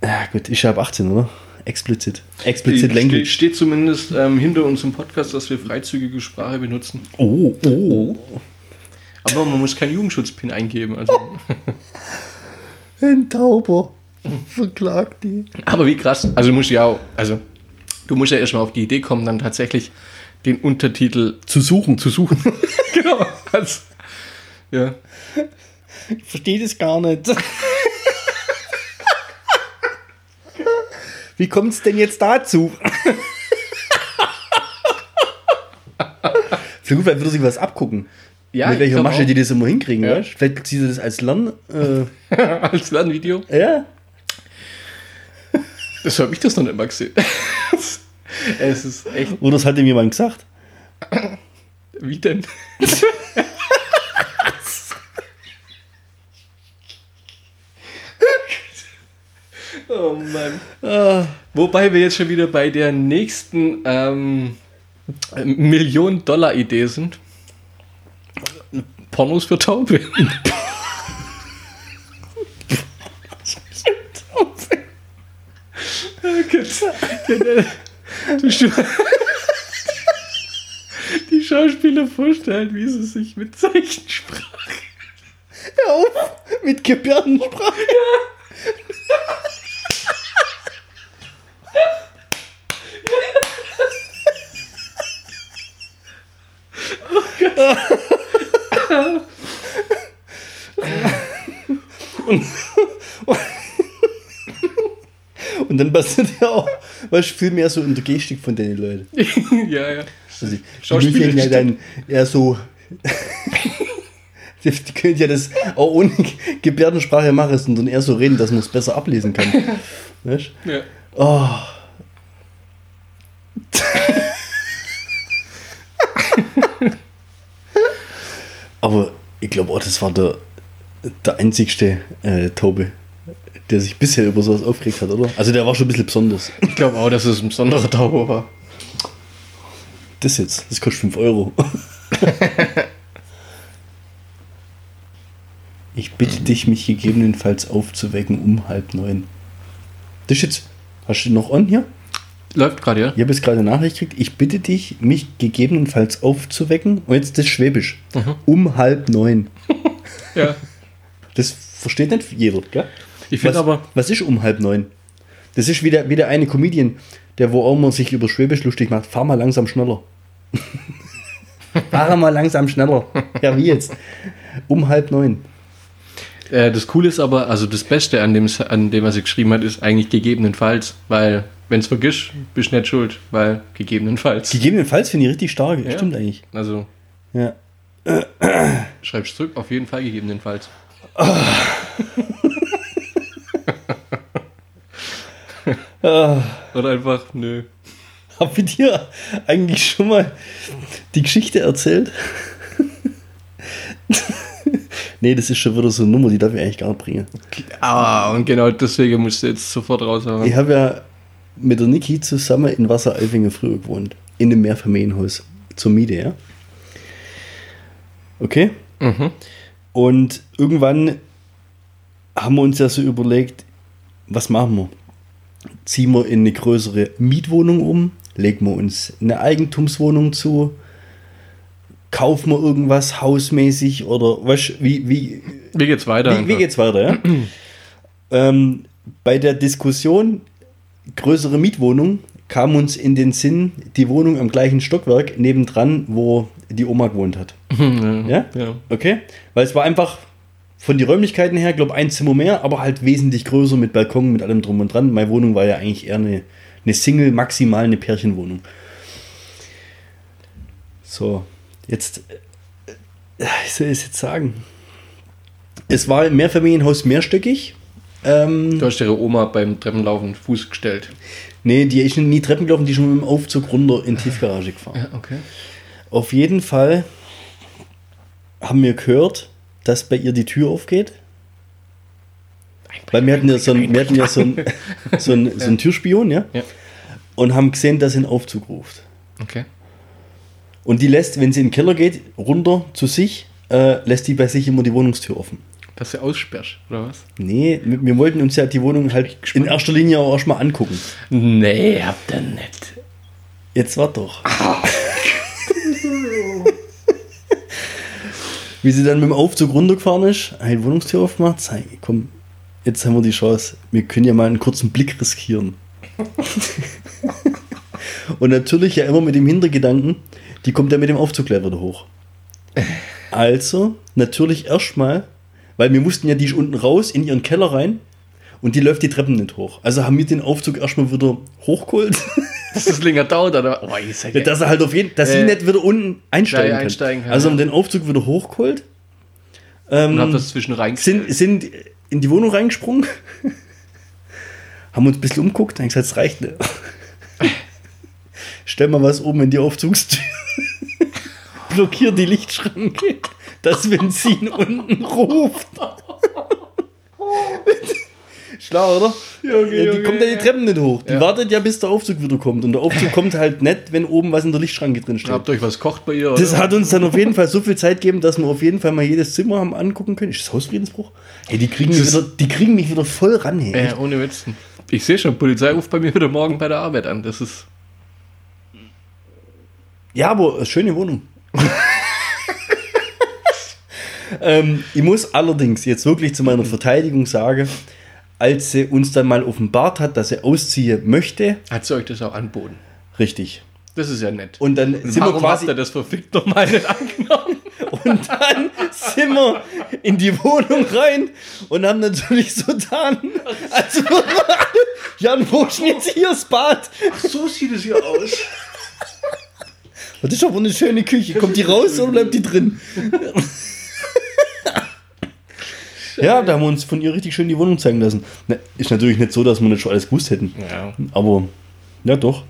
Ja, gut, ja ab 18, oder? Explizit. Explizit Steht, Language. steht zumindest ähm, hinter unserem Podcast, dass wir freizügige Sprache benutzen. Oh, oh. Aber man muss keinen Jugendschutzpin eingeben. Also. Ein Tauber. Verklagt die. Aber wie krass. Also du musst ja auch, also du musst ja erstmal auf die Idee kommen, dann tatsächlich den Untertitel Zu suchen. zu suchen. genau. Also, ja. Ich verstehe das gar nicht. Wie kommt es denn jetzt dazu? Vielleicht würde sich was abgucken. Ja, Mit welcher Masche auch. die das immer hinkriegen, Ja. weißt du? Vielleicht sieht er das als Lern. Äh, als Lernvideo. ja. Das habe ich das noch nicht mal gesehen. es ist echt. Oder das hat ihm jemand gesagt. Wie denn? Oh Mann. Ah, Wobei wir jetzt schon wieder bei der nächsten ähm, Million-Dollar-Idee sind. Pornos für Taube. die Schauspieler vorstellen, wie sie sich mit Zeichensprache. Hör auf mit Gebärdensprache. Und dann passiert ja auch, weißt du, viel mehr so in der Gestik von den Leuten. ja, ja. Also, die müssen ja dann eher so. die, die können ja das auch ohne Gebärdensprache machen, sondern eher so reden, dass man es besser ablesen kann. Weißt ja. du? Oh. Aber ich glaube auch, das war der, der einzigste äh, Taube, der sich bisher über sowas aufgeregt hat, oder? Also der war schon ein bisschen besonders. Ich glaube auch, dass es ein besonderer Tauber war. Das jetzt, das kostet 5 Euro. Ich bitte dich, mich gegebenenfalls aufzuwecken um halb neun. Das ist jetzt, hast du noch on hier? Läuft gerade, ja? Ich habe jetzt gerade eine Nachricht gekriegt. Ich bitte dich, mich gegebenenfalls aufzuwecken. Und jetzt das Schwäbisch. Um halb neun. Ja. Das versteht nicht jeder, gell? Ich finde was, aber, Was ist um halb neun? Das ist wieder, wieder eine Comedian, der wo auch immer sich über Schwäbisch lustig macht. Fahr mal langsam schneller. Fahr mal langsam schneller. Ja, wie jetzt? Um halb neun. äh, das Coole ist aber, also das Beste an dem, an dem, was er geschrieben hat, ist eigentlich gegebenenfalls, weil, wenn es vergisst, bist du nicht schuld, weil gegebenenfalls. Gegebenenfalls finde ich richtig stark. Ja. Stimmt eigentlich. Also, Ja. schreibst zurück, auf jeden Fall gegebenenfalls. Ah. Oder einfach, nö. Hab ich dir eigentlich schon mal die Geschichte erzählt? nee, das ist schon wieder so eine Nummer, die darf ich eigentlich gar nicht bringen. Ah, und genau deswegen musst du jetzt sofort raushauen. Ich habe ja mit der Niki zusammen in Wasseralfingen früher gewohnt. In einem Mehrfamilienhaus. Zur Miete, ja. Okay? Mhm. Und irgendwann haben wir uns ja so überlegt, was machen wir? Ziehen wir in eine größere Mietwohnung um? Legen wir uns eine Eigentumswohnung zu? Kaufen wir irgendwas hausmäßig? Oder was, wie, wie, Wie geht's weiter? wie, wie einfach? geht's weiter? Ja? ähm, bei der Diskussion größere Mietwohnung kam uns in den Sinn die Wohnung am gleichen Stockwerk nebendran, wo die Oma gewohnt hat. Ja? Ja. Okay? Weil es war einfach von den Räumlichkeiten her, glaube ein Zimmer mehr, aber halt wesentlich größer mit Balkon, mit allem drum und dran. Meine Wohnung war ja eigentlich eher eine, eine Single, maximal eine Pärchenwohnung. So, jetzt, äh, ich soll es jetzt sagen. Es war ein Mehrfamilienhaus mehrstöckig. Ähm, Du hast ihre Oma beim Treppenlaufen Fuß gestellt. nee, die ist nie Treppen gelaufen, die ist schon mit dem Aufzug runter in die Tiefgarage gefahren. okay. Auf jeden Fall haben wir gehört, dass bei ihr die Tür aufgeht. Weil wir hatten ja so einen, wir hatten ja so einen, so einen, so einen Türspion, ja? Ja. Und haben gesehen, dass sie einen Aufzug ruft. Okay. Und die lässt, wenn sie in den Keller geht, runter zu sich, äh, lässt die bei sich immer die Wohnungstür offen. Dass du aussperrst, oder was? Nee, wir, wir wollten uns ja die Wohnung halt in erster Linie auch erstmal angucken. Nee, habt ihr nicht. Jetzt wart doch. Wie sie dann mit dem Aufzug runtergefahren ist, die Wohnungstür aufgemacht, ich, komm, jetzt haben wir die Chance. Wir können ja mal einen kurzen Blick riskieren. Und natürlich ja immer mit dem Hintergedanken, die kommt ja mit dem Aufzug gleich wieder hoch. Also, natürlich erstmal, weil wir mussten ja die ist unten raus in ihren Keller rein und die läuft die Treppen nicht hoch. Also haben wir den Aufzug erstmal wieder hochgeholt. Dass das länger dauert, oder? Oh, sag Ja, dass er halt auf jeden dass sie Äh, nicht wieder unten einsteigen, ja, kann. einsteigen kann, Also haben den Aufzug wieder hochgeholt. Ähm, Und hab das zwischen sind, sind in die Wohnung reingesprungen. haben uns ein bisschen umguckt, dann gesagt, es reicht nicht. Stell mal was oben in die Aufzugstür. Blockier die Lichtschranke, sie ihn unten ruft. Schlau, oder? Junge, Ja, die Junge, kommt ja die. Treppen nicht hoch. Die Ja. wartet ja, bis der Aufzug wieder kommt. Und der Aufzug kommt halt nicht, wenn oben was in der Lichtschranke drin steht. Habt ihr euch was kocht bei ihr? Das oder? hat uns dann auf jeden Fall so viel Zeit gegeben, dass wir auf jeden Fall mal jedes Zimmer haben angucken können. Ist das Hausfriedensbruch? Hey, die kriegen, mich Das wieder, die kriegen mich wieder voll ran. Hey. Ja, ohne Witz. Ich sehe schon, Polizei ruft bei mir wieder morgen bei der Arbeit an. Das ist. Ja, aber schöne Wohnung. ähm, ich muss allerdings jetzt wirklich zu meiner Verteidigung sagen, als sie uns dann mal offenbart hat, dass sie ausziehen möchte, Hat sie euch das auch anboten? richtig. Das ist ja nett. Und dann sind wir Warum quasi habt ihr das verfickt nochmal nicht angenommen? und dann sind wir in die Wohnung rein und haben natürlich so getan, als würden wir alle, Jan, wo ist jetzt hier das Bad? So sieht es hier aus. Das ist aber eine schöne Küche. Kommt die raus oder bleibt die drin? Ja, da haben wir uns von ihr richtig schön die Wohnung zeigen lassen. Na, ist natürlich nicht so, dass wir nicht schon alles gewusst hätten. Ja. Aber, ja doch.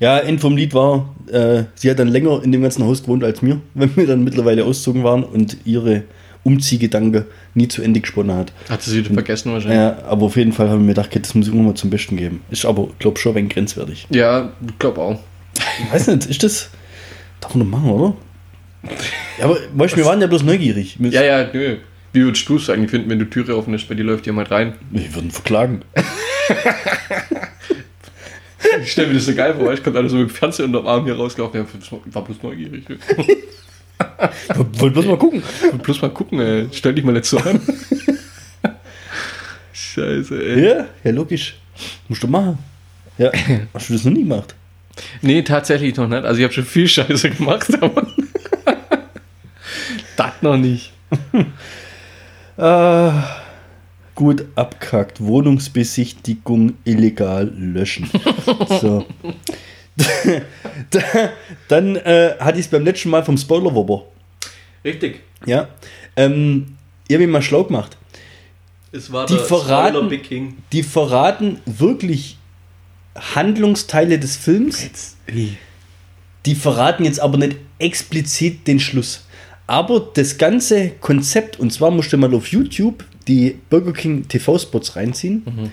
Ja, End vom Lied war, äh, sie hat dann länger in dem ganzen Haus gewohnt als mir, wenn wir dann mittlerweile ausgezogen waren und ihre Umziehgedanke nie zu Ende gesponnen hat. Hat sie wieder vergessen wahrscheinlich? Ja, aber auf jeden Fall haben wir mir gedacht, okay, das muss ich irgendwann mal zum Besten geben. Ist aber, glaube schon wenig grenzwertig. Ja, ich glaube auch. Ich weiß nicht, ist das. Darf man doch machen, oder? Ja, aber weißt, wir waren ja bloß neugierig. Wir, Ja, ja, nö. Wie würdest du es eigentlich finden, wenn die Türe offen ist, bei dir läuft jemand rein? Wir würden verklagen. Ich stell mir das so geil vor, ich konnte alle so mit dem Fernseher unterm Arm hier rausgelaufen. Ja, ich war bloß neugierig. Wollt bloß mal gucken. Ich wollte bloß mal gucken, ey. Stell dich mal nicht so an. Scheiße, ey. Ja, ja, logisch. Musst du machen. Ja, hast du das noch nie gemacht? Nee, tatsächlich noch nicht. Also ich habe schon viel Scheiße gemacht, aber das noch nicht. Äh, gut abkackt. Wohnungsbesichtigung illegal löschen. so. da, dann äh, hatte ich es beim letzten Mal vom Spoiler-Wobber. Richtig. Ja. Ähm, ihr habt mich mal schlau gemacht. Es war Die der verraten- King. Die verraten wirklich Handlungsteile des Films. Die verraten jetzt aber nicht explizit den Schluss. Aber das ganze Konzept, und zwar musst du mal auf YouTube die Burger King TV-Spots reinziehen.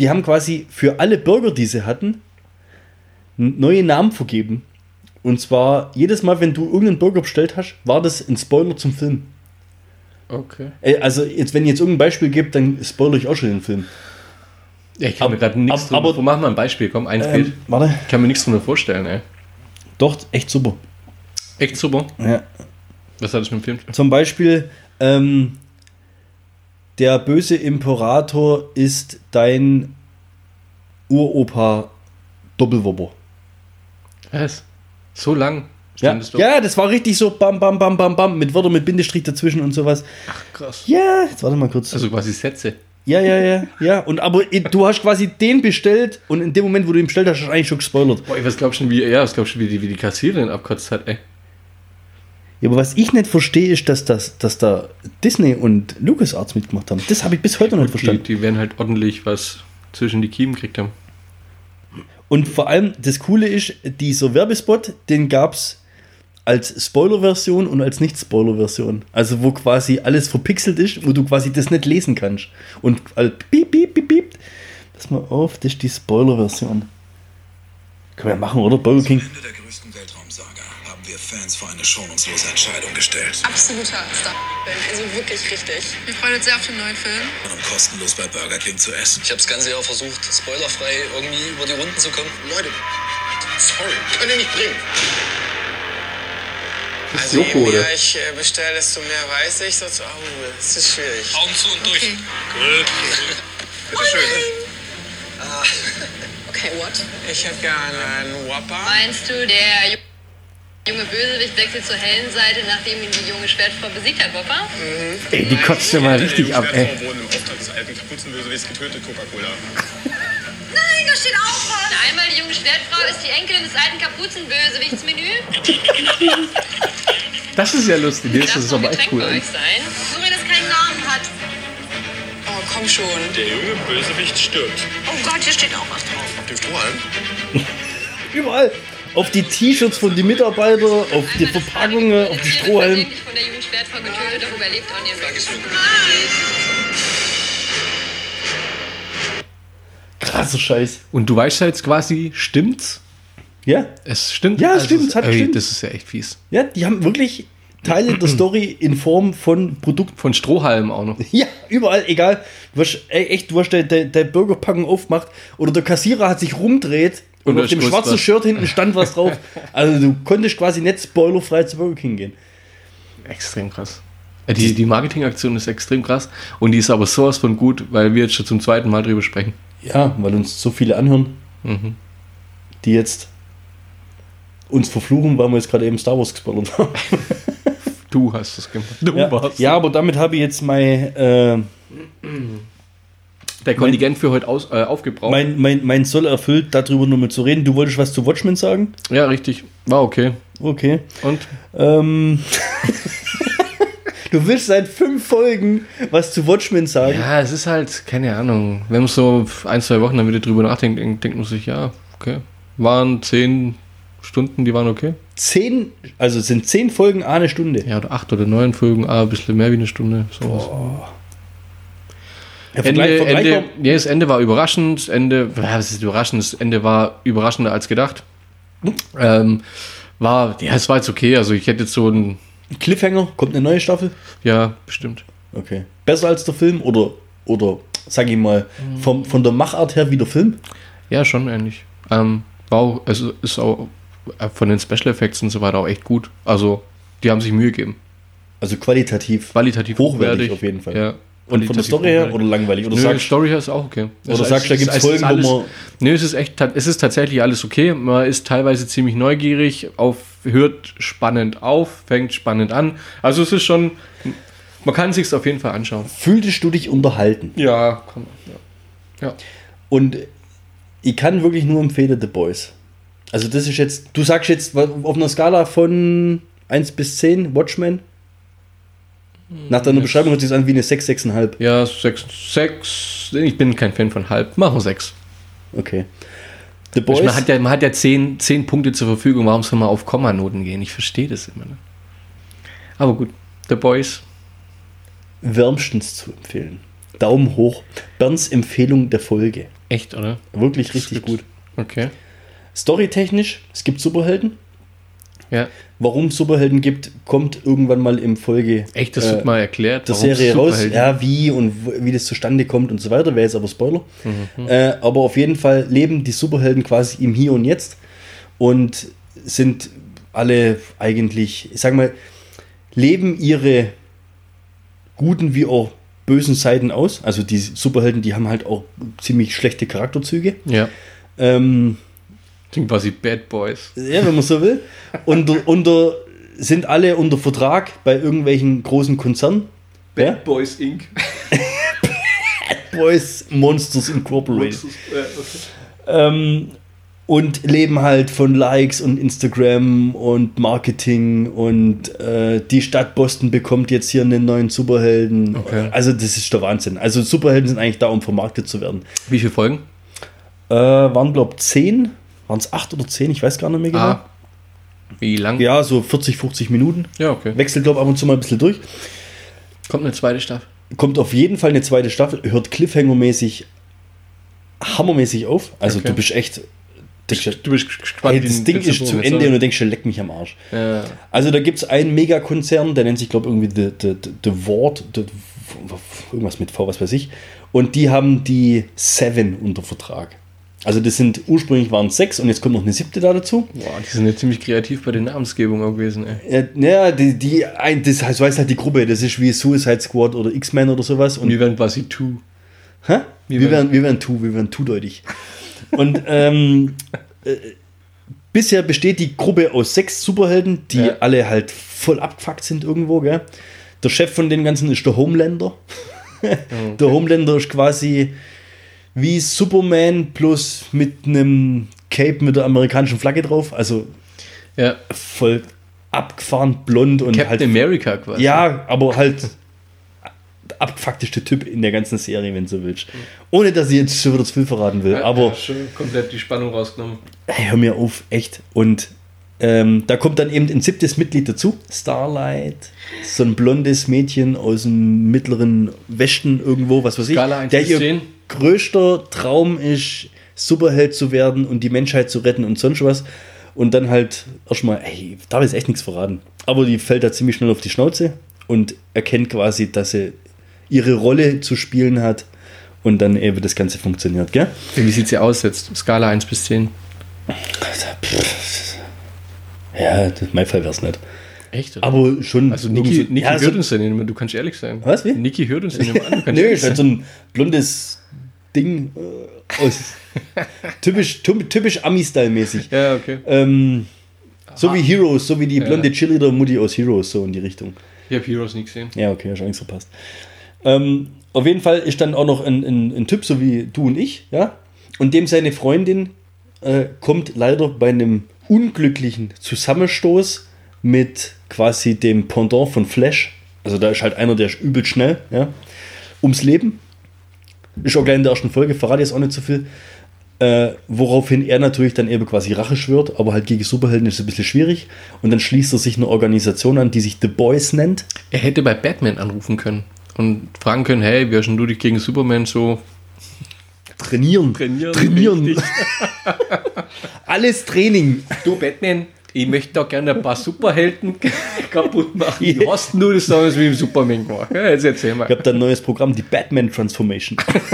Die haben quasi für alle Burger, die sie hatten, neue Namen vergeben. Und zwar jedes Mal, wenn du irgendeinen Burger bestellt hast, war das ein Spoiler zum Film. Okay. Äh, Also jetzt, wenn ich jetzt irgendein Beispiel gibt, dann spoilere ich auch schon den Film. Ja, ich kann mir gerade nichts aber- drunter- Mach mal ein Beispiel, komm, eins Ähm, Bild. warte. Ich kann mir nichts drunter vorstellen, ey. Doch, echt super. Echt super. Ja. Was hat das mit dem Film? Zum Beispiel, ähm, der böse Imperator ist dein Uropa Doppelwobber. Was? So lang? Ja. Ja, das war richtig so bam, bam, bam, bam, bam, mit Wörtern mit Bindestrich dazwischen und sowas. Krass. Ja, jetzt warte mal kurz. Also quasi Sätze. ja, ja, ja, ja. Und aber du hast quasi den bestellt und in dem Moment, wo du ihn bestellt hast, hast du eigentlich schon gespoilert. Boah, ich was glaubst schon, wie, ja, was glaubst du, wie die, wie die Kassiererin abkotzt hat, ey? Ja, aber was ich nicht verstehe, ist, dass, das, dass da Disney und LucasArts mitgemacht haben. Das habe ich bis heute noch nicht Die, verstanden. die werden halt ordentlich was zwischen die Kiemen gekriegt haben. Und vor allem das Coole ist, dieser Werbespot, den gab es als Spoiler-Version und als Nicht-Spoiler-Version. Also wo quasi alles verpixelt ist, wo du quasi das nicht lesen kannst. Und all piep, piep, piep, piep. Pass mal auf, das ist die Spoiler-Version. Können wir machen, oder? Burger King. Fans vor eine schonungslose Entscheidung gestellt. Absoluter Star-Film. Also wirklich richtig. Wir freuen uns sehr auf den neuen Film. Um kostenlos bei Burger King zu essen. Ich habe das ganze Jahr versucht, spoilerfrei irgendwie über die Runden zu kommen. Leute, sorry, können ihr nicht bringen. Also je oder? mehr ich äh, bestelle, desto mehr weiß ich. So, oh, das ist schwierig. Augen zu und durch. Bitteschön. Okay, what? Ich hätte gerne einen Whopper. Meinst du, der Ju- junge Bösewicht wechselt zur hellen Seite, nachdem ihn die junge Schwertfrau besiegt hat, Wopper? Ey, die kotzt ja mal richtig ab, ey. wurden im Auftrag des alten Kapuzenbösewichts getötet, Coca-Cola. Nein, da steht auch was! Einmal die junge Schwertfrau ist die Enkelin des alten Kapuzenbösewichtsmenü. Das ist ja lustig. Das Darf ist aber ein echt Getränk cool. euch sein. Sorry, das keinen Namen hat. Oh, komm schon. Der junge Bösewicht stirbt. Oh Gott, hier steht auch was drauf. Auf dem Strohhalm? Überall. Auf die T-Shirts von den Mitarbeitern, auf die Verpackungen, auf die Strohhalme. krasser Scheiß. Und du weißt jetzt quasi, stimmt's? Ja? Es stimmt. Ja, es stimmt, es hat ey, gestimmt. Das ist ja echt fies. Ja, die haben wirklich Teile der Story in Form von Produkt. Von Strohhalm auch noch. Ja, überall, egal. Du hast ey, echt, du hast der, der, der Burgerpackung aufgemacht oder der Kassierer hat sich rumdreht und, Und auf dem schwarzen was. Shirt hinten stand was drauf. Also du konntest quasi nicht spoilerfrei zu Burger King gehen. Extrem krass. Äh, Die, die Marketingaktion ist extrem krass und die ist aber sowas von gut, weil wir jetzt schon zum zweiten Mal drüber sprechen. Ja, weil uns so viele anhören, Mhm. die jetzt uns verfluchen, weil wir jetzt gerade eben Star Wars gespoilert haben. Du hast das gemacht. Du Ja, warst. ja, aber damit habe ich jetzt mein, äh, Der Kontingent für heute aus, äh, aufgebraucht. mein, mein, mein Soll erfüllt, darüber nur mal zu reden. Du wolltest was zu Watchmen sagen? ja, richtig. War okay. Okay. Und? Ähm, du willst seit fünf Folgen was zu Watchmen sagen. Ja, es ist halt, keine Ahnung. Wenn man so ein, zwei Wochen dann wieder drüber nachdenkt, denkt, denkt man sich, ja, okay. Waren zehn Stunden, die waren okay. Zehn, also sind zehn Folgen eine Stunde. Ja, oder acht oder neun Folgen, ah, ein bisschen mehr wie eine Stunde. Sowas. Ja, Ende, Vergleich- vergleichbar- Ende, ja, das Ende war überraschend. Ende, was ist überraschend? Das Ende war überraschender als gedacht. Ähm, war, ja, es war jetzt okay. Also ich hätte jetzt so ein, Cliffhanger, kommt eine neue Staffel? ja, bestimmt. Okay. Besser als der Film oder, oder sag ich mal, vom, von der Machart her wie der Film? Ja, schon ähnlich. Ähm, auch, also ist auch äh, von den Special Effects und so weiter auch echt gut. Also die haben sich Mühe gegeben. Also qualitativ. Qualitativ Hochwertig auf jeden Fall. Ja. Und von der Story her oder langweilig? Oder Nö, sagst Story her ist auch okay. Oder Also sagst du, da ist- es Folgen, wo alles, man- Nö, es ist echt, es ist tatsächlich alles okay. Man ist teilweise ziemlich neugierig, auf, hört spannend auf, fängt spannend an. Also es ist schon, man kann sich auf jeden Fall anschauen. fühltest du dich unterhalten? Ja, komm. Ja. ja. Und ich kann wirklich nur empfehlen, The Boys. Also das ist jetzt, du sagst jetzt auf einer Skala von 1 bis 10, Watchmen. Nach deiner Beschreibung hört sich das an wie eine 6, 6,5. Ja, sechs, sechs, ich bin kein Fan von halb. Machen wir sechs. Okay. The Boys, Man hat ja, man hat ja zehn, zehn Punkte zur Verfügung, warum soll man auf Kommanoten gehen? Ich verstehe das immer nicht. Aber gut, The Boys. wärmstens zu empfehlen. Daumen hoch. Bernds Empfehlung der Folge. Echt, oder? Wirklich richtig gut. Okay. Storytechnisch, es gibt Superhelden. Ja. Warum es Superhelden gibt, kommt irgendwann mal im Folge Echt, das äh, wird mal erklärt. der Serie raus. Ja, wie und wie das zustande kommt und so weiter. Wäre jetzt aber Spoiler. Mhm. Äh, aber auf jeden Fall leben die Superhelden quasi im Hier und Jetzt und sind alle eigentlich, ich sag mal, leben ihre guten wie auch bösen Seiten aus. Also die Superhelden, die haben halt auch ziemlich schlechte Charakterzüge. Ja. Ähm, Sind quasi Bad Boys. ja, wenn man so will. Unter, unter, sind alle unter Vertrag bei irgendwelchen großen Konzernen. Ja? Boys Inc. Boys Monsters Incorporated. Ja, okay. Ähm, und leben halt von Likes und Instagram und Marketing und äh, die Stadt Boston bekommt jetzt hier einen neuen Superhelden. Okay. Also das ist der Wahnsinn. Also Superhelden sind eigentlich da, um vermarktet zu werden. Wie viele Folgen? Äh, waren glaube ich 10, waren es 8 oder 10, ich weiß gar nicht mehr genau. Ah. Wie lang? Ja, so 40, 50 Minuten. Ja, okay. Wechselt glaube ich ab und zu mal ein bisschen durch. Kommt eine zweite Staffel. Kommt auf jeden Fall eine zweite Staffel, hört Cliffhanger-mäßig hammermäßig auf. Also Okay. du bist echt... denkst Du bist gespannt. Hey, das Ding ist zu Ende und du denkst schon, leck mich am Arsch. Ja. Also da gibt es einen Megakonzern, der nennt sich, glaube ich, irgendwie The, The, The, The Ward, The, irgendwas mit V, was weiß ich. Und die haben die Seven unter Vertrag. Also das sind, ursprünglich waren es sechs und jetzt kommt noch eine siebte da dazu. Boah, die sind ja ziemlich kreativ bei der Namensgebung auch gewesen, ey. Ja, die, die, ein, das heißt, weiß halt die Gruppe, das ist wie Suicide Squad oder X-Men oder sowas. Und Wir werden quasi Two. Hä? Wir Wir, werden- wir werden tu, wir werden tudeutig. Und ähm, äh, bisher besteht die Gruppe aus sechs Superhelden, die Ja. alle halt voll abgefuckt sind irgendwo, gell? Der Chef von den ganzen ist der Homelander. Der Homelander ist quasi wie Superman plus mit einem Cape mit der amerikanischen Flagge drauf. Also Ja. voll abgefahren, blond und Captain halt. America quasi. Ja, aber halt der abgefuckteste Typ in der ganzen Serie, wenn du so willst. Ohne dass ich jetzt schon wieder zu viel verraten will. aber Ja, schon komplett die Spannung rausgenommen. hey, hör mir auf, echt. Und ähm, da kommt dann eben ein siebtes Mitglied dazu, Starlight. So ein blondes Mädchen aus dem mittleren Westen irgendwo, was weiß ich. Skala 1 der ihr, 10? Größter Traum ist, Superheld zu werden und die Menschheit zu retten und sonst was. Und dann halt erstmal, ey, da ist echt nichts verraten. Aber die fällt da ziemlich schnell auf die Schnauze und erkennt quasi, dass sie ihre Rolle zu spielen hat und dann eben das Ganze funktioniert, gell? Wie sieht sie aus jetzt? Skala 1 bis 10. Ja, mein Fall wäre es nicht. Echt? Oder? Aber schon. also Niki, Niki ja, hört so, uns ja nicht mehr, du kannst ehrlich sein. Was, wie? Niki hört uns ja nicht mehr an, du Nö, ist halt so ein blondes Ding äh, aus. typisch, typ- typisch Ami-Style-mäßig. Ja, okay. Ähm, so wie Heroes, so wie die Ja. blonde Cheerleader-Mutti aus Heroes, so in die Richtung. Ich habe Heroes nicht gesehen. Ja, okay, hast schon nichts verpasst. Ähm, auf jeden Fall ist dann auch noch ein, ein, ein Typ, so wie du und ich, ja. Und dem seine Freundin äh, kommt leider bei einem unglücklichen Zusammenstoß mit quasi dem Pendant von Flash. Also da ist halt einer, der ist übel schnell, ja. Ums Leben. Ist auch gleich in der ersten Folge, verrate jetzt auch nicht so viel. Äh, woraufhin er natürlich dann eben quasi Rache schwört, aber halt gegen Superhelden ist es ein bisschen schwierig. Und dann schließt er sich eine Organisation an, die sich The Boys nennt. Er hätte bei Batman anrufen können und fragen können, hey, wie hast denn du dich gegen Superman so Trainieren. Trainieren, Trainieren. Alles Training. Du, Batman, ich möchte da gerne ein paar Superhelden kaputt machen. Wie hast denn du das damals mit dem Superman gemacht? Ja, jetzt erzähl mal. Ich habe da ein neues Programm, die Batman Transformation. Das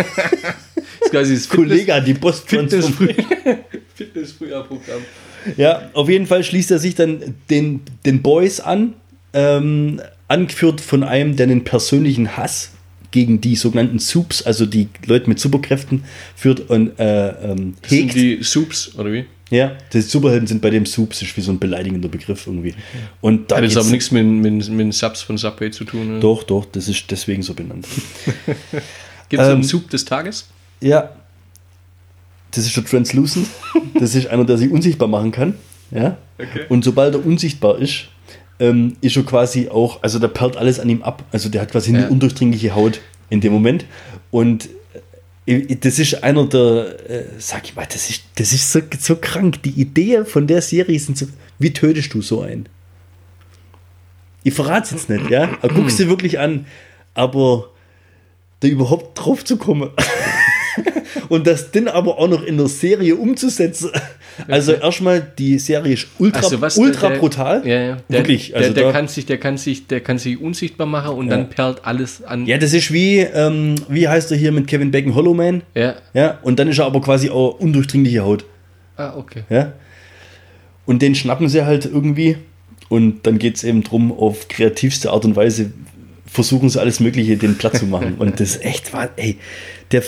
ist quasi das Kollega, die Post Transformation. Fitness Programm. Ja, auf jeden Fall schließt er sich dann den, den Boys an, ähm, angeführt von einem, der einen persönlichen Hass gegen die sogenannten Soups, also die Leute mit Superkräften, führt und äh, ähm, Das sind hegt. die Soups, oder wie? Ja, die Superhelden sind bei dem Soups, ist wie so ein beleidigender Begriff irgendwie. Und da Hat jetzt aber nichts mit, mit, mit Subs von Subway zu tun. Oder? Doch, doch, das ist deswegen so benannt. Gibt es Ähm, einen Sub des Tages? Ja. Das ist der Translucent. Das ist einer, der sich unsichtbar machen kann. Ja. Okay. Und sobald er unsichtbar ist, ähm, ist er quasi auch, also da perlt alles an ihm ab. Also der hat quasi eine Ja. undurchdringliche Haut in dem Moment. Und das ist einer der, äh, sag ich mal, das ist, das ist so, so krank. Die Idee von der Serie sind so, wie tötest du so einen? Ich verrate es jetzt nicht, ja. Aber guckst dir wirklich an. Aber da überhaupt drauf zu kommen. Und das dann aber auch noch in der Serie umzusetzen. Also erstmal, die Serie ist ultra, Also was ultra der- brutal. Ja, ja. Der, Wirklich. Der, Also der, da, kann sich, der, kann sich, der kann sich unsichtbar machen und dann perlt alles an. ja, das ist wie, ähm, wie heißt er hier mit Kevin Bacon, Hollow Man? Ja. Ja, und dann ist er aber quasi auch undurchdringliche Haut. Ah, okay. Ja. Und den schnappen sie halt irgendwie. Und dann geht es eben drum, auf kreativste Art und Weise versuchen sie alles Mögliche, den platt zu machen. Und das ist echt, ey, der,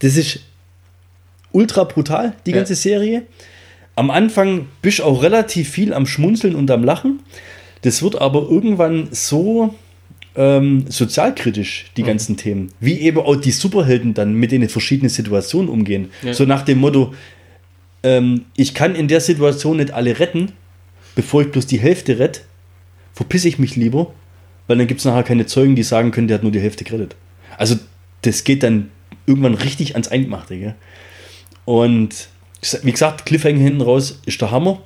das ist ultra brutal, die Ja. ganze Serie. Am Anfang bist du auch relativ viel am Schmunzeln und am Lachen. Das wird aber irgendwann so ähm, sozialkritisch, Mhm. die ganzen Themen. Wie eben auch die Superhelden dann mit den verschiedenen Situationen umgehen. Ja. So nach dem Motto, ähm, ich kann in der Situation nicht alle retten, bevor ich bloß die Hälfte rette, verpisse ich mich lieber, weil dann gibt es nachher keine Zeugen, die sagen können, der hat nur die Hälfte gerettet. Also das geht dann irgendwann richtig ans Eingemachte. Gell? Und wie gesagt, Cliffhanger hinten raus ist der Hammer.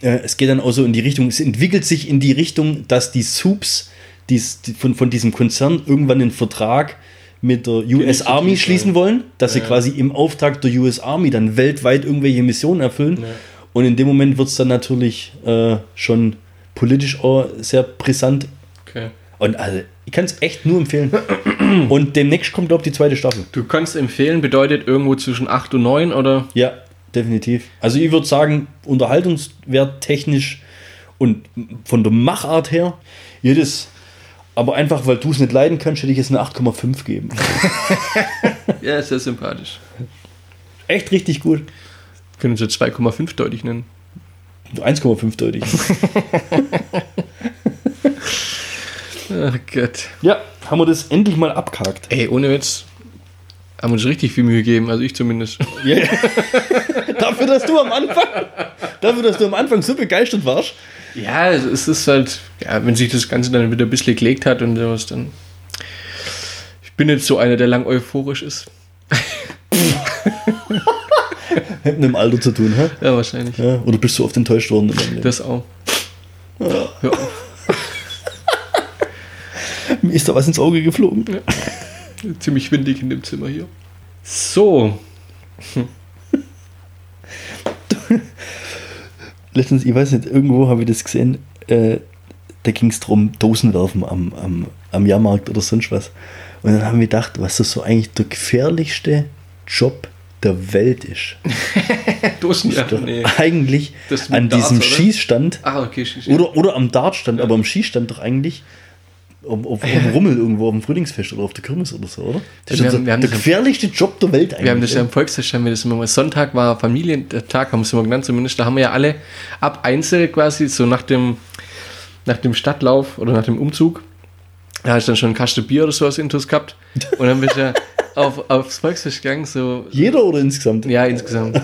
Äh, es geht dann auch so in die Richtung, es entwickelt sich in die Richtung, dass die Soups dies, die, von, von diesem Konzern irgendwann einen Vertrag mit der US Army schließen wollen, dass sie quasi im Auftrag der US Army dann weltweit irgendwelche Missionen erfüllen. Und in dem Moment wird es dann natürlich äh, schon politisch auch sehr brisant. okay. Und also, ich kann es echt nur empfehlen. Und demnächst kommt, glaube ich, die zweite Staffel. Du kannst empfehlen, bedeutet irgendwo zwischen 8 und 9 oder? Ja, definitiv. Also ich würde sagen, Unterhaltungswert technisch und von der Machart her, jedes, aber einfach, weil du es nicht leiden kannst, hätte ich jetzt eine 8,5 geben. Ja, sehr sympathisch. Echt richtig gut. Können Sie 2,5 deutlich nennen. 1,5 deutlich. Ach Gott. ja, haben wir das endlich mal abgehakt. Ey, ohne Witz. Haben uns richtig viel Mühe gegeben, also ich zumindest. Ja. dafür, dass du am Anfang, dafür, dass du am Anfang so begeistert warst. Ja, es ist halt, ja, wenn sich das Ganze dann wieder ein bisschen gelegt hat und sowas, dann. Ich bin jetzt so einer, der lang euphorisch ist. Hat mit dem Alter zu tun, hä? Ja, wahrscheinlich. Ja, oder bist du oft enttäuscht worden in deinem Leben? Das auch. Hör auf. Ist da was ins Auge geflogen. Ziemlich windig in dem Zimmer hier. So, Letztens, ich weiß nicht, irgendwo habe ich das gesehen, äh, da ging es darum, Dosenwerfen am, am, am Jahrmarkt oder sonst was. Und dann haben wir gedacht, was das so eigentlich der gefährlichste Job der Welt ist. Dosen, ja, nee. Eigentlich an Darts, diesem oder? Schießstand Ah, okay, schieß, oder, oder am Dartstand, aber am Schießstand doch eigentlich auf, auf, auf dem Rummel irgendwo auf dem Frühlingsfest oder auf der Kirmes oder so, oder? Das Wir ist haben- so wir haben der gefährlichste Job der Welt eigentlich. Wir haben das ja im Volksfest, haben wir das immer mal. Sonntag war Familientag, haben wir es immer genannt, zumindest. Da haben wir ja alle ab Einzel quasi, so nach dem, nach dem Stadtlauf oder nach dem Umzug, da hast du dann schon ein Kasten Bier oder sowas intus gehabt. Und dann bist du ja auf, aufs Volksfest gegangen, so, Jeder oder insgesamt? ja, insgesamt.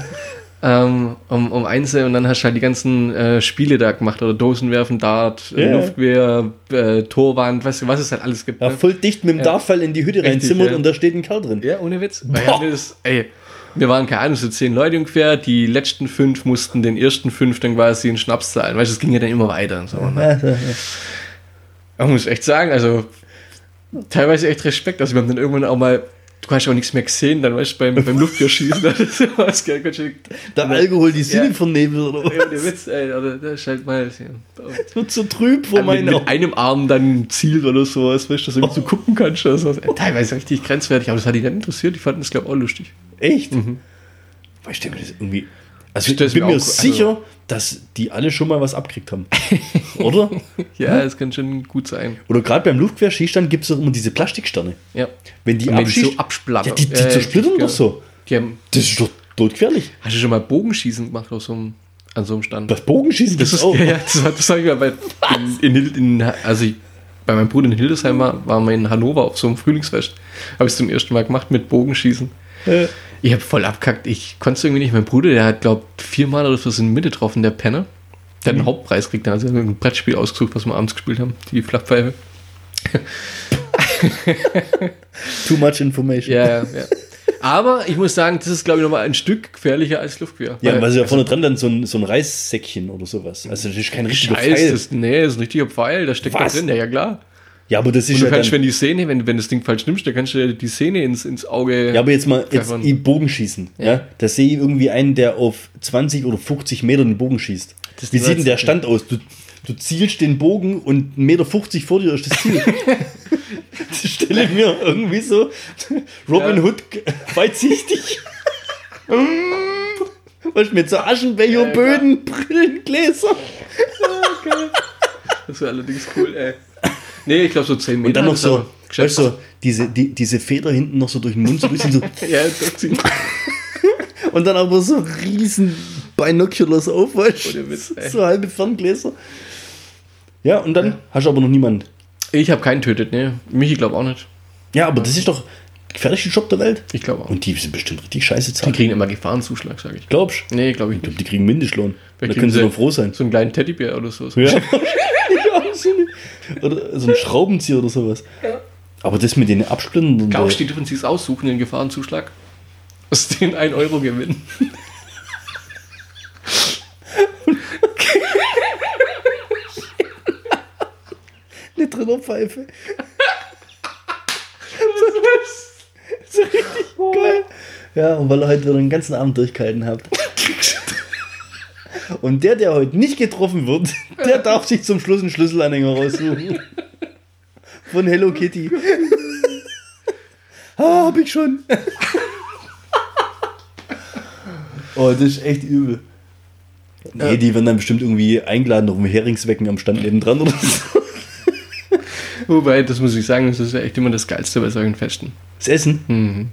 Ähm, um, um Einzel und dann hast du halt die ganzen äh, Spiele da gemacht oder Dosenwerfen, Dart, Ja. Luftwehr, äh, Torwand, was, was es halt alles gibt. Ja, ne? voll dicht mit dem Darfall in die Hütte reinzimmert ja. und da steht ein Kerl drin. Ja, ohne Witz. Das, ey, wir waren, keine Ahnung, so zehn Leute ungefähr. Die letzten fünf mussten den ersten fünf dann quasi einen Schnaps zahlen. Weißt du, es ging ja dann immer weiter und so. Ne? Ja, ja, ja. Man muss echt sagen, also teilweise echt Respekt. Also wir haben dann irgendwann auch mal, du hast auch nichts mehr gesehen, dann weißt du, beim, beim Luftgeschießen. ja gell, schön- Der Alkohol die Sinne Ja. vernebelt oder Ja, was? ohne Witz, ey, oder das ist halt mal. Ja. Es wird so trüb vor Mit, meinen mit Augen. einem Arm dann zielt oder sowas, weißt du, dass du irgendwie so gucken kannst. Oder sowas. Teilweise richtig grenzwertig, aber das hat die nicht interessiert. Die fanden das, glaube ich, auch lustig. Echt? Weil ich denke, das irgendwie. Also ich bin mir auch- sicher, also- dass die alle schon mal was abgekriegt haben. Oder? Ja, das kann schon gut sein. Oder gerade beim Luftquerschießstand gibt es doch immer diese Plastiksterne. Ja. Wenn die wenn die so absplattern. Ja, die, die Äh, zersplittern ja. doch so. Haben, Das ist doch todgefährlich. hast du schon mal Bogenschießen gemacht auf so einem, an so einem Stand? Das Bogenschießen das ist, auch. ja, ja, das, das habe ich mal bei, in, in, in, also ich, bei meinem Bruder in Hildesheim war, waren wir in Hannover auf so einem Frühlingsfest. Habe ich es zum ersten Mal gemacht mit Bogenschießen. Äh, Ich habe voll abkackt. Ich konnte es irgendwie nicht. Mein Bruder, der hat, glaube viermal oder so in die Mitte getroffen, der Penner. Der hat einen Hauptpreis gekriegt. Da hat er ein Brettspiel ausgesucht, was wir abends gespielt haben. Die Flachpfeife. too much information. Ja, ja, ja. Aber ich muss sagen, das ist, glaube ich, nochmal ein Stück gefährlicher als Luftgewehr. Ja, Weil- weil sie ja vorne dran dann so ein, so ein Reissäckchen oder sowas. Also das ist kein richtiger Scheiß, Pfeil. das, nee, das ist ein richtiger Pfeil, da steckt Was? da drin, ja, ja klar. Ja, aber das ist Und du ja kannst, dann, wenn die Sehne, wenn, wenn das Ding falsch nimmst, dann kannst du die Sehne ins, ins Auge. Ja, aber jetzt mal, jetzt Pfeffern. im Bogenschießen. Ja. Da sehe ich irgendwie einen, der auf 20 oder 50 Metern den Bogen schießt. Das Wie sieht denn der Stand aus? Du, du zielst den Bogen und 1,50 Meter vor dir ist das Ziel. das stelle ich mir irgendwie so Robin Ja. Hood weitsichtig. Was mit so Aschenbecher, Böden, Brillen, Gläser. Das wäre allerdings cool, ey. Nee, ich glaube so 10 Meter. Und dann noch so, weißt du, diese, die, diese Feder hinten noch so durch den Mund so bisschen so. Ja, Und dann aber so riesen Binoculars auf, weißt du? So halbe Ferngläser. Ja, und dann hast du aber noch niemanden. ich habe keinen tötet, ne. Michi glaube auch nicht. Ja, aber das ist doch der gefährlichste Job der Welt. Ich glaube auch. Und die sind bestimmt richtig scheiße Die zahlen. kriegen immer Gefahrenzuschlag, sage ich. Glaubst du? Nee, glaube ich Ich glaube, nicht. die kriegen Mindestlohn. Da können sie noch froh sein. So einen kleinen Teddybär oder so. Ja. ja, so oder so ein Schraubenzieher oder sowas. Aber das mit den Absplittern. und Glaubst du, der- die dürfen sich aussuchen, den Gefahrenzuschlag? Aus den 1 Euro gewinnen. eine Trillerpfeife. so richtig geil. Ja, und weil ihr heute wieder den ganzen Abend durchgehalten habt. Und der, der heute nicht getroffen wird, der darf sich zum Schluss einen Schlüsselanhänger raussuchen. Von Hello Kitty. Ah, hab ich schon. Oh, das ist echt übel. Nee, die werden dann bestimmt irgendwie eingeladen auf dem Heringswecken am Stand nebendran oder so. Wobei, das muss ich sagen, das ist ja echt immer das Geilste bei solchen Festen. Das Essen? Mhm.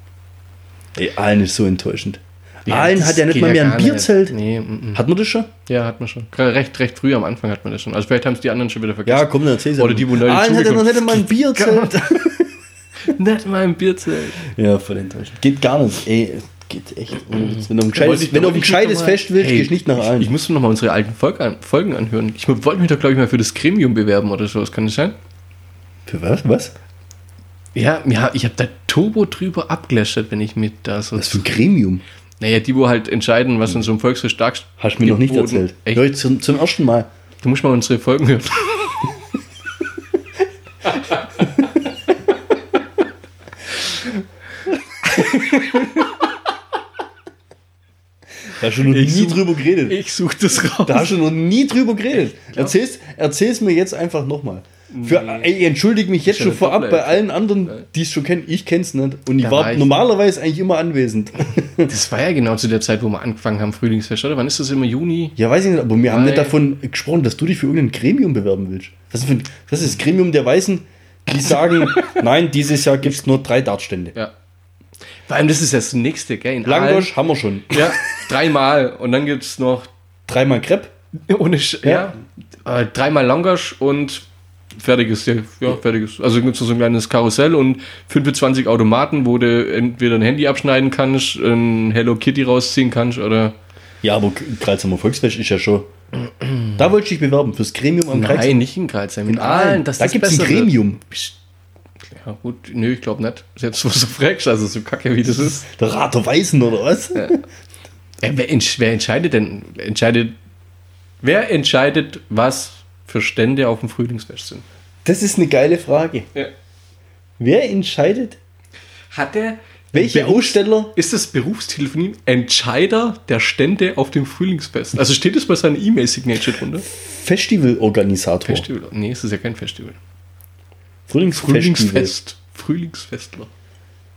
Ey, Aalen ist so enttäuschend. Ja, Aalen hat ja nicht mal mehr gar ein Bierzelt. Nee, mm, mm. Hat man das schon? ja, hat man schon. Recht, recht früh am Anfang hat man das schon. Also vielleicht haben es die anderen schon wieder vergessen. Ja, komm, dann erzähl's Oder die, wo neu Aalen hat ja noch nicht mal ein Bierzelt. Nicht mal ein Bierzelt. ja, voll enttäuschend. Geht gar nicht. Ey, geht echt. Witz. Wenn du ein gescheites, ich- wenn du ein ich gescheites Fest willst, Hey, gehst nicht nach Ich, Aalen. ich muss noch mal unsere alten Folgen anhören. Ich wollte mich doch, glaube ich, mal für das Gremium bewerben oder sowas. Kann das sein? Für was? Was? Ja, ja ich habe da Turbo drüber abgelästert, wenn ich mit da so. Was für ein Gremium? Naja, die, wo halt entscheiden, was hm. in so einem Volksfest stark Hast du mir noch nicht erzählt. Echt? Leute, zum, zum ersten Mal. Du musst mal unsere Folgen hören. Da hast du noch ich nie such, drüber geredet. Ich such das raus. Da hast du noch nie drüber geredet. Erzähl's, erzähl's mir jetzt einfach nochmal. Für, ey, ich entschuldige mich jetzt ja schon vorab bei allen anderen, die es schon kennen. Ich kenn's nicht. Und ich Da war, war ich- normalerweise eigentlich immer anwesend. Das war ja genau zu der Zeit, wo wir angefangen haben, Frühlingsfest, oder? Wann ist das immer? Juni? Ja, weiß ich nicht, aber wir haben Mai. nicht davon gesprochen, dass du dich für irgendein Gremium bewerben willst. Was ist, für ein, das ist das Gremium der Weißen, die sagen, nein, dieses Jahr gibt es nur drei Dartstände. Ja. Vor allem, das ist das nächste, gell? In Langosch haben wir schon. Ja, dreimal. Und dann gibt es noch Dreimal Crepe. ohne Sch ja. Äh, dreimal Langosch und fertiges, ja, ja fertiges. Also gibt es so ein kleines Karussell und 25 Automaten, wo du entweder ein Handy abschneiden kannst, ein Hello Kitty rausziehen kannst oder. Ja, aber Kreuzheimer Volksfest ist ja schon. Da wollte ich dich bewerben, fürs Gremium am Kreuzheim. Nein, nicht in Karlsheim. In Aalen. Aalen, das da ist gibt es ein. Gremium. Ja, gut, nö, ich glaube nicht. Jetzt, wo du so fragst, also so kacke wie das ist. Der Rat der Weißen oder was? Ja, wer, entsch wer entscheidet denn? Entscheidet, wer entscheidet, was für Stände auf dem Frühlingsfest sind? Das ist eine geile Frage. Ja. Wer entscheidet, Hat der. welche Berufs- Aussteller? Ist das ihm Entscheider der Stände auf dem Frühlingsfest? Also steht das bei seiner E-Mail-Signature drunter? Festivalorganisator. Festival. Nee, es ist ja kein Festival. Frühlingsfestival. Frühlingsfest. Frühlingsfestler.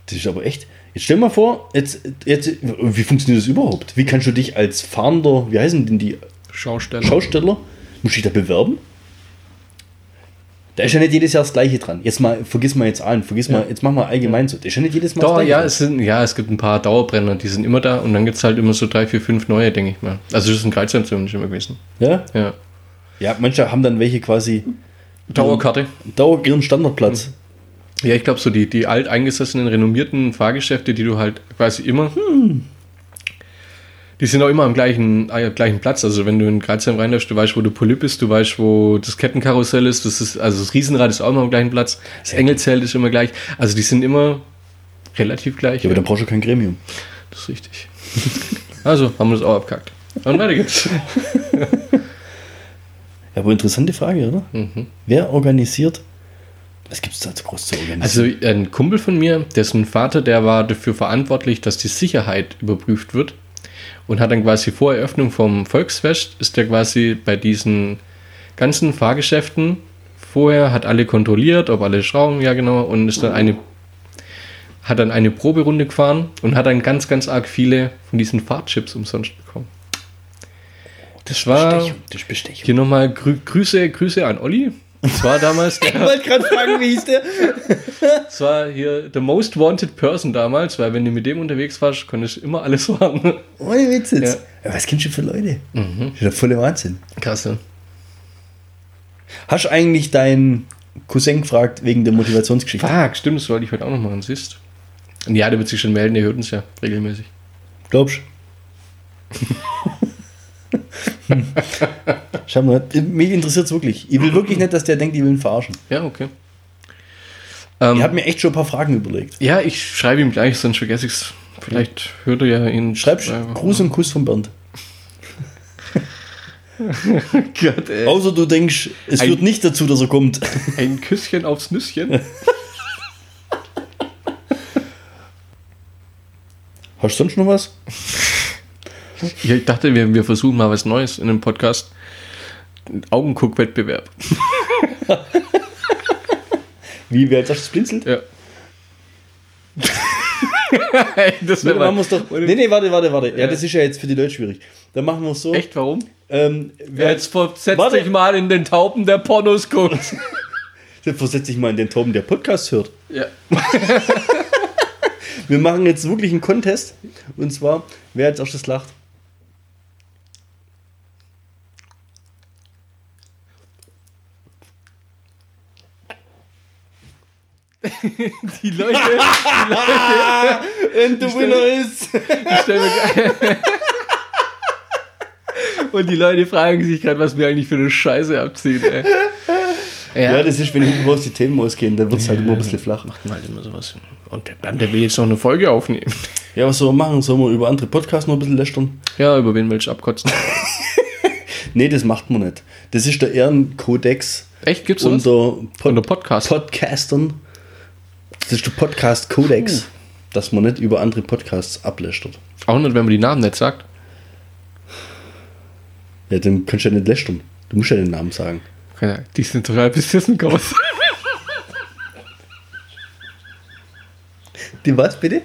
Das ist aber echt. Jetzt stell mal vor, jetzt, jetzt, wie funktioniert das überhaupt? Wie kannst du dich als fahrender, wie heißen denn die Schausteller. Schausteller, musst du dich da bewerben? Da ist ja nicht jedes Jahr das gleiche dran. Jetzt mal, vergiss mal jetzt an, vergiss mal, jetzt mach mal allgemein so. Da ist ja nicht jedes Mal Doch, gleiche ja dran. es, sind, ja, es gibt ein paar Dauerbrenner, die sind immer da und dann gibt es halt immer so drei, vier, fünf neue, denke ich mal. Also das ist ein Kreuzheim zumindest immer gewesen. Ja? Ja. ja, manche haben dann welche quasi Dauerkarte. Dauer ihren Standardplatz. Ja, ich glaube so die, die alteingesessenen, renommierten Fahrgeschäfte, die du halt quasi immer. Die sind auch immer am gleichen, äh, gleichen Platz. Also wenn du in Kreuzheim reinläufst, du weißt, wo du Polyp bist, du weißt, wo das Kettenkarussell ist, das ist, also das Riesenrad ist auch immer am gleichen Platz, das Engelzelt ist immer gleich. Also die sind immer relativ gleich. Ja, aber dann brauchst du kein Gremium. Das ist richtig. also haben wir das auch abkackt. Und weiter geht's. Ja, aber interessante Frage, oder? Mhm. Wer organisiert? Was gibt es da so groß zu organisieren? Also ein Kumpel von mir, dessen Vater, der war dafür verantwortlich, dass die Sicherheit überprüft wird und hat dann quasi vor Eröffnung vom Volksfest, ist der quasi bei diesen ganzen Fahrgeschäften vorher, hat alle kontrolliert, ob alle Schrauben, ja genau, und ist dann eine, hat dann eine Proberunde gefahren und hat dann ganz, ganz arg viele von diesen Fahrchips umsonst bekommen. Das war, Bestechung, das Bestechung. hier nochmal Grü Grüße, Grüße an Olli. Das war damals der, Ich wollte gerade fragen, wie hieß der? das war hier the most wanted person damals, weil wenn du mit dem unterwegs warst, konntest du immer alles fahren. Ohne Witz jetzt. Ja. Was kennst du für Leute? Mhm. Das ist der volle Wahnsinn. Krasse. Hast du eigentlich deinen Cousin gefragt wegen der Motivationsgeschichte? Fuck, stimmt, das wollte ich heute auch noch machen, siehst Und ja, der wird sich schon melden, der hört uns ja regelmäßig. Glaubst du? Schau mal, mich interessiert es wirklich. Ich will wirklich nicht, dass der denkt, ich will ihn verarschen. Ja, okay. Ich Ähm, habe mir echt schon ein paar Fragen überlegt. ja, ich schreibe ihm gleich, sonst vergesse ich es. Vielleicht hört er ja ihn. Schreibst äh, Gruß und Kuss von Bernd. Gott, ey. Außer du denkst, es Ein- führt nicht dazu, dass er kommt. Ein Küsschen aufs Nüsschen. Hast du sonst noch was? Ich dachte, wir, wir versuchen mal was Neues in einem Podcast. Augenguck-Wettbewerb. Wie, wer als erstes blinzelt? Ja. das Nee, dann wir's doch. Nee, nee, warte, warte, warte. Ja, das ist ja jetzt für die Leute schwierig. Dann machen wir es so. Echt, warum? Ähm, Wer jetzt versetzt Warte. dich mal in den Tauben der Pornos guckt. versetzt sich mal in den Toben, der Podcast hört. ja. Wir machen jetzt wirklich einen Contest. Und zwar, wer als erstes lacht. Die Leute, Und der Winner ist. ich stell mir Und die Leute fragen sich gerade, was wir eigentlich für eine Scheiße abziehen, ey. Ja, das ist, wenn hinten raus die Themen ausgehen, dann wird es halt immer ein bisschen flach. Macht halt immer sowas. Und der Bernd, der will jetzt noch eine Folge aufnehmen. Ja, was soll man machen? Sollen wir über andere Podcasts noch ein bisschen lästern? Ja, über wen willst du abkotzen? Nee, das macht man nicht. Das ist der Ehrenkodex Echt, gibt's unter, Pod Unter Podcast. Podcastern. Das ist der Podcast-Kodex, dass man nicht über andere Podcasts ablästert. Auch nicht, wenn man die Namen nicht sagt. Ja, dann kannst du ja nicht lästern. Du musst ja den Namen sagen. Keine Ahnung, Die sind total besessen groß. Die was bitte?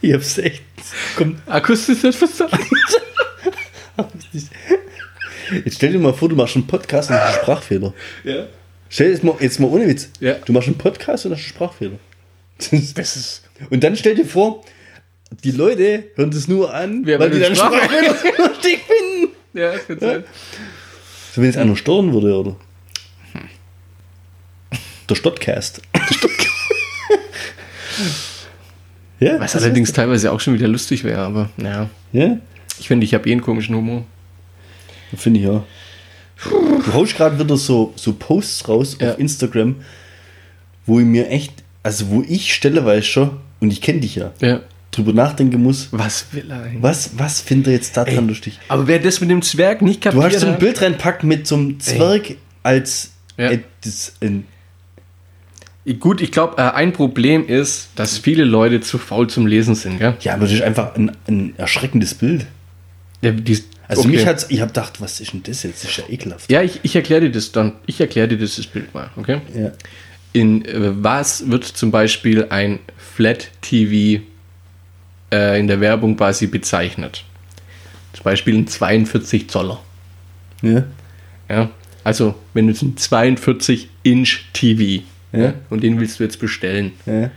Ich hab's echt. Komm, Akustisch nicht verstanden. jetzt stell dir mal vor, du machst einen Podcast und hast einen Sprachfehler. Ja. Stell dir jetzt mal, jetzt mal ohne Witz. Ja. Du machst einen Podcast und hast einen Sprachfehler. Das Das ist. Und dann stell dir vor, die Leute hören das nur an, Ja, weil weil die dann Sprachfehler- lustig finden. Ja, das kann sein. So, wenn jetzt einer stören würde, oder? Der Stottcast. Der Stottcast. ja, Was allerdings teilweise auch schon wieder lustig wäre, aber naja. Ja, Ich finde, ich habe eh einen komischen Humor. finde ich ja. Du haust gerade wieder so, so Posts raus Ja. auf Instagram, wo ich mir echt, also wo ich stelleweise schon, und ich kenne dich ja, Ja. drüber nachdenken muss, Was will er eigentlich? was, was findet er jetzt da dran lustig? Aber wer das mit dem Zwerg nicht Du kapiert hast so ein Bild reinpackt mit so einem Zwerg als Ja. äh, das, ein, Gut, ich glaube, äh, ein Problem ist, dass viele Leute zu faul zum Lesen sind, gell? Ja, aber das ist einfach ein, ein erschreckendes Bild. Ja, die, Also okay. mich hat's, ich habe gedacht, was ist denn das jetzt? Das ist ja ekelhaft. Ja, ich, ich erkläre dir das dann. Ich erkläre dir das, das Bild mal, okay? Ja. In äh, was wird zum Beispiel ein Flat TV äh, in der Werbung quasi bezeichnet? Zum Beispiel ein 42 Zoller. Ja. Ja? Also, wenn du jetzt ein 42 Inch TV Ja. und den willst du jetzt bestellen. Ja.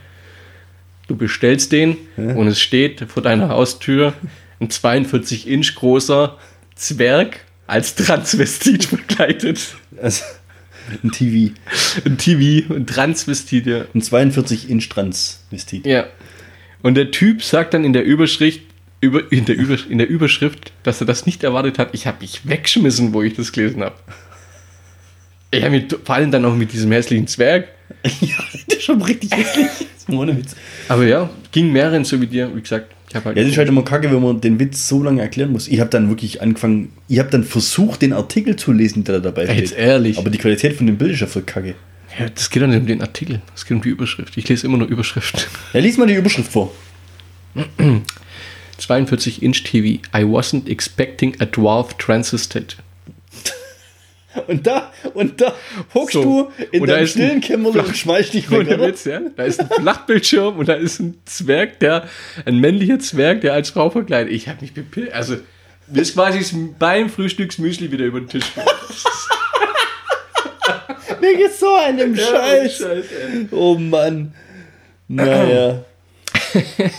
Du bestellst den und es steht vor deiner Haustür ein 42 Inch großer Zwerg als Transvestit verkleidet. Also ein TV. Ein TV, ein Transvestit, ja. Ein 42 Inch Transvestit. Ja. Und der Typ sagt dann in der Überschrift, über, in, der Über, in der Überschrift, dass er das nicht erwartet hat. Ich habe mich weggeschmissen, wo ich das gelesen habe. Habe mich vor allem dann auch mit diesem hässlichen Zwerg. ja, das ist schon richtig hässlich. Das ohne Witz. Aber ja, ging mehreren so wie dir. Wie gesagt, halt. Ja, das ist halt immer kacke, wenn man den Witz so lange erklären muss. Ich habe dann wirklich angefangen, ich habe dann versucht, den Artikel zu lesen, der da dabei steht. jetzt ehrlich. Aber die Qualität von dem Bild ist ja voll kacke. ja, das geht doch nicht um den Artikel. Es geht um die Überschrift. Ich lese immer nur Überschrift. Ja, lies mal die Überschrift vor. 42 Inch TV. I wasn't expecting a dwarf transistor. Und da, und da hockst So. du in deinem stillen Kämmerlein und schmeißt dich weg? Witz, ja. Da ist ein Flachbildschirm und da ist ein Zwerg, der, ein männlicher Zwerg, der als Frau verkleidet. Ich habe mich bepillt. Also, mir ist quasi beim Frühstücksmüsli wieder über den Tisch. Mir geht's so einem Scheiß. Scheiß, ey. Oh Mann. Naja.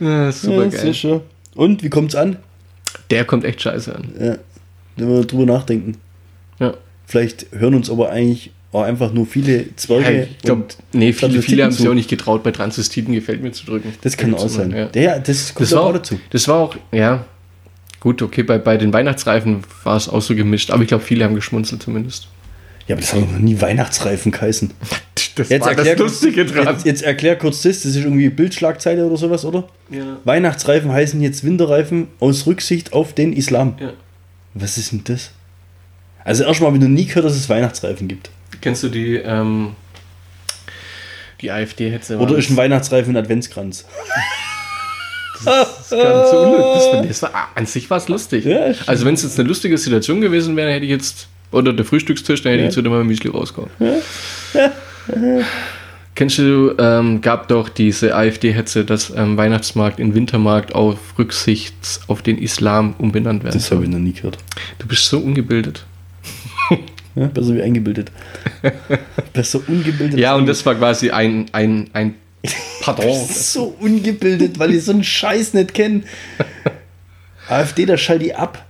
Ja, super Ja, geil. Und, wie kommt's an? Der kommt echt scheiße an. Ja. Wenn wir drüber nachdenken. Ja. Vielleicht hören uns aber eigentlich auch einfach nur viele Zwerge. Ja, ich glaube, und nee, viele, viele haben sich auch nicht getraut, bei Transvestiten gefällt mir zu drücken. Das kann auch sein. Ja. Ja, das kommt Das war, auch auch, dazu. das war auch, ja, gut, okay, bei, bei den Weihnachtsreifen war es auch so gemischt, aber ich glaube, viele haben geschmunzelt zumindest. Ja, aber das doch noch nie Weihnachtsreifen geheißen. Das Jetzt war erklär, das Lustige dran. Jetzt, jetzt erklär kurz das. Das ist irgendwie Bildschlagzeile oder sowas, oder? Ja. Weihnachtsreifen heißen jetzt Winterreifen aus Rücksicht auf den Islam. Ja. Was ist denn das? Also erstmal habe ich noch nie gehört, dass es Weihnachtsreifen gibt. Kennst du die, ähm, die AfD-Hetze? Oder ist ein Weihnachtsreifen ein Adventskranz? Das, gar nicht so unlustig. Das, das war, an sich war es lustig. Ja, also wenn es jetzt eine lustige Situation gewesen wäre, hätte ich jetzt, oder der Frühstückstisch, dann hätte ich jetzt wieder mal ein Müsli rausgehauen. Kennst du, ähm, gab doch diese AfD-Hetze, dass ähm, Weihnachtsmarkt in Wintermarkt auf Rücksicht auf den Islam umbenannt werden Das habe ich noch nie gehört. Du bist so ungebildet. Ja, besser wie eingebildet. besser ungebildet. Ja, und das war quasi ein, ein, ein Pardon. so ungebildet, weil ich so einen Scheiß nicht kenne. AfD, da schall die ab.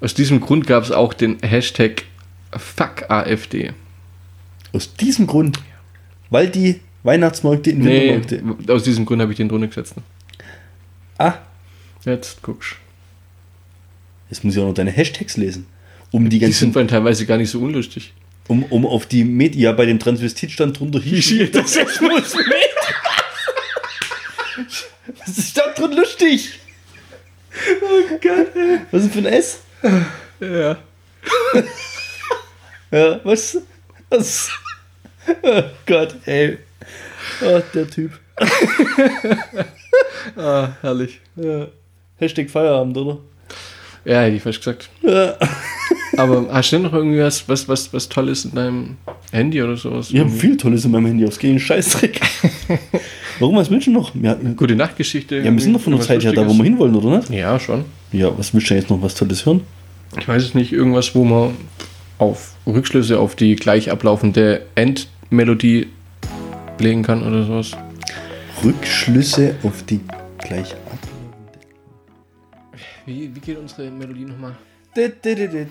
Aus diesem Grund gab es auch den Hashtag Fuck AfD. Aus diesem Grund. Weil die Weihnachtsmärkte in Nee, Wintermärkte. aus diesem Grund habe ich den drunter gesetzt. Ah, Jetzt guckst jetzt muss ich auch noch deine Hashtags lesen. Um die Die ganzen, sind dann teilweise gar nicht so unlustig. um, um auf die Medien, ja, bei dem Transvestit stand drunter Hishi. Das ist muss Was ist da drin lustig? Oh Gott. Was ist denn für ein S? Ja. Ja, was? was? Oh Gott, ey. Oh, der Typ. Ah, herrlich. Ja. Hashtag Feierabend, oder? Ja, hätte ich fast gesagt. Aber hast du denn noch irgendwie was, was, was, was Tolles in deinem Handy oder sowas? Ich habe viel Tolles in meinem Handy, aufs gehen Scheißdreck. Warum, was willst du noch? Wir, hatten- Gute Nachtgeschichte. ja, wir sind doch von der Zeit her da, wo wir hinwollen, oder nicht? Ja, schon. Ja, was willst du denn jetzt noch was Tolles hören? Ich weiß es nicht, irgendwas, wo man auf Rückschlüsse auf die gleich ablaufende Endmelodie legen kann oder sowas. Rückschlüsse auf die gleich ab. Wie, wie geht unsere Melodie nochmal? Do, do, do,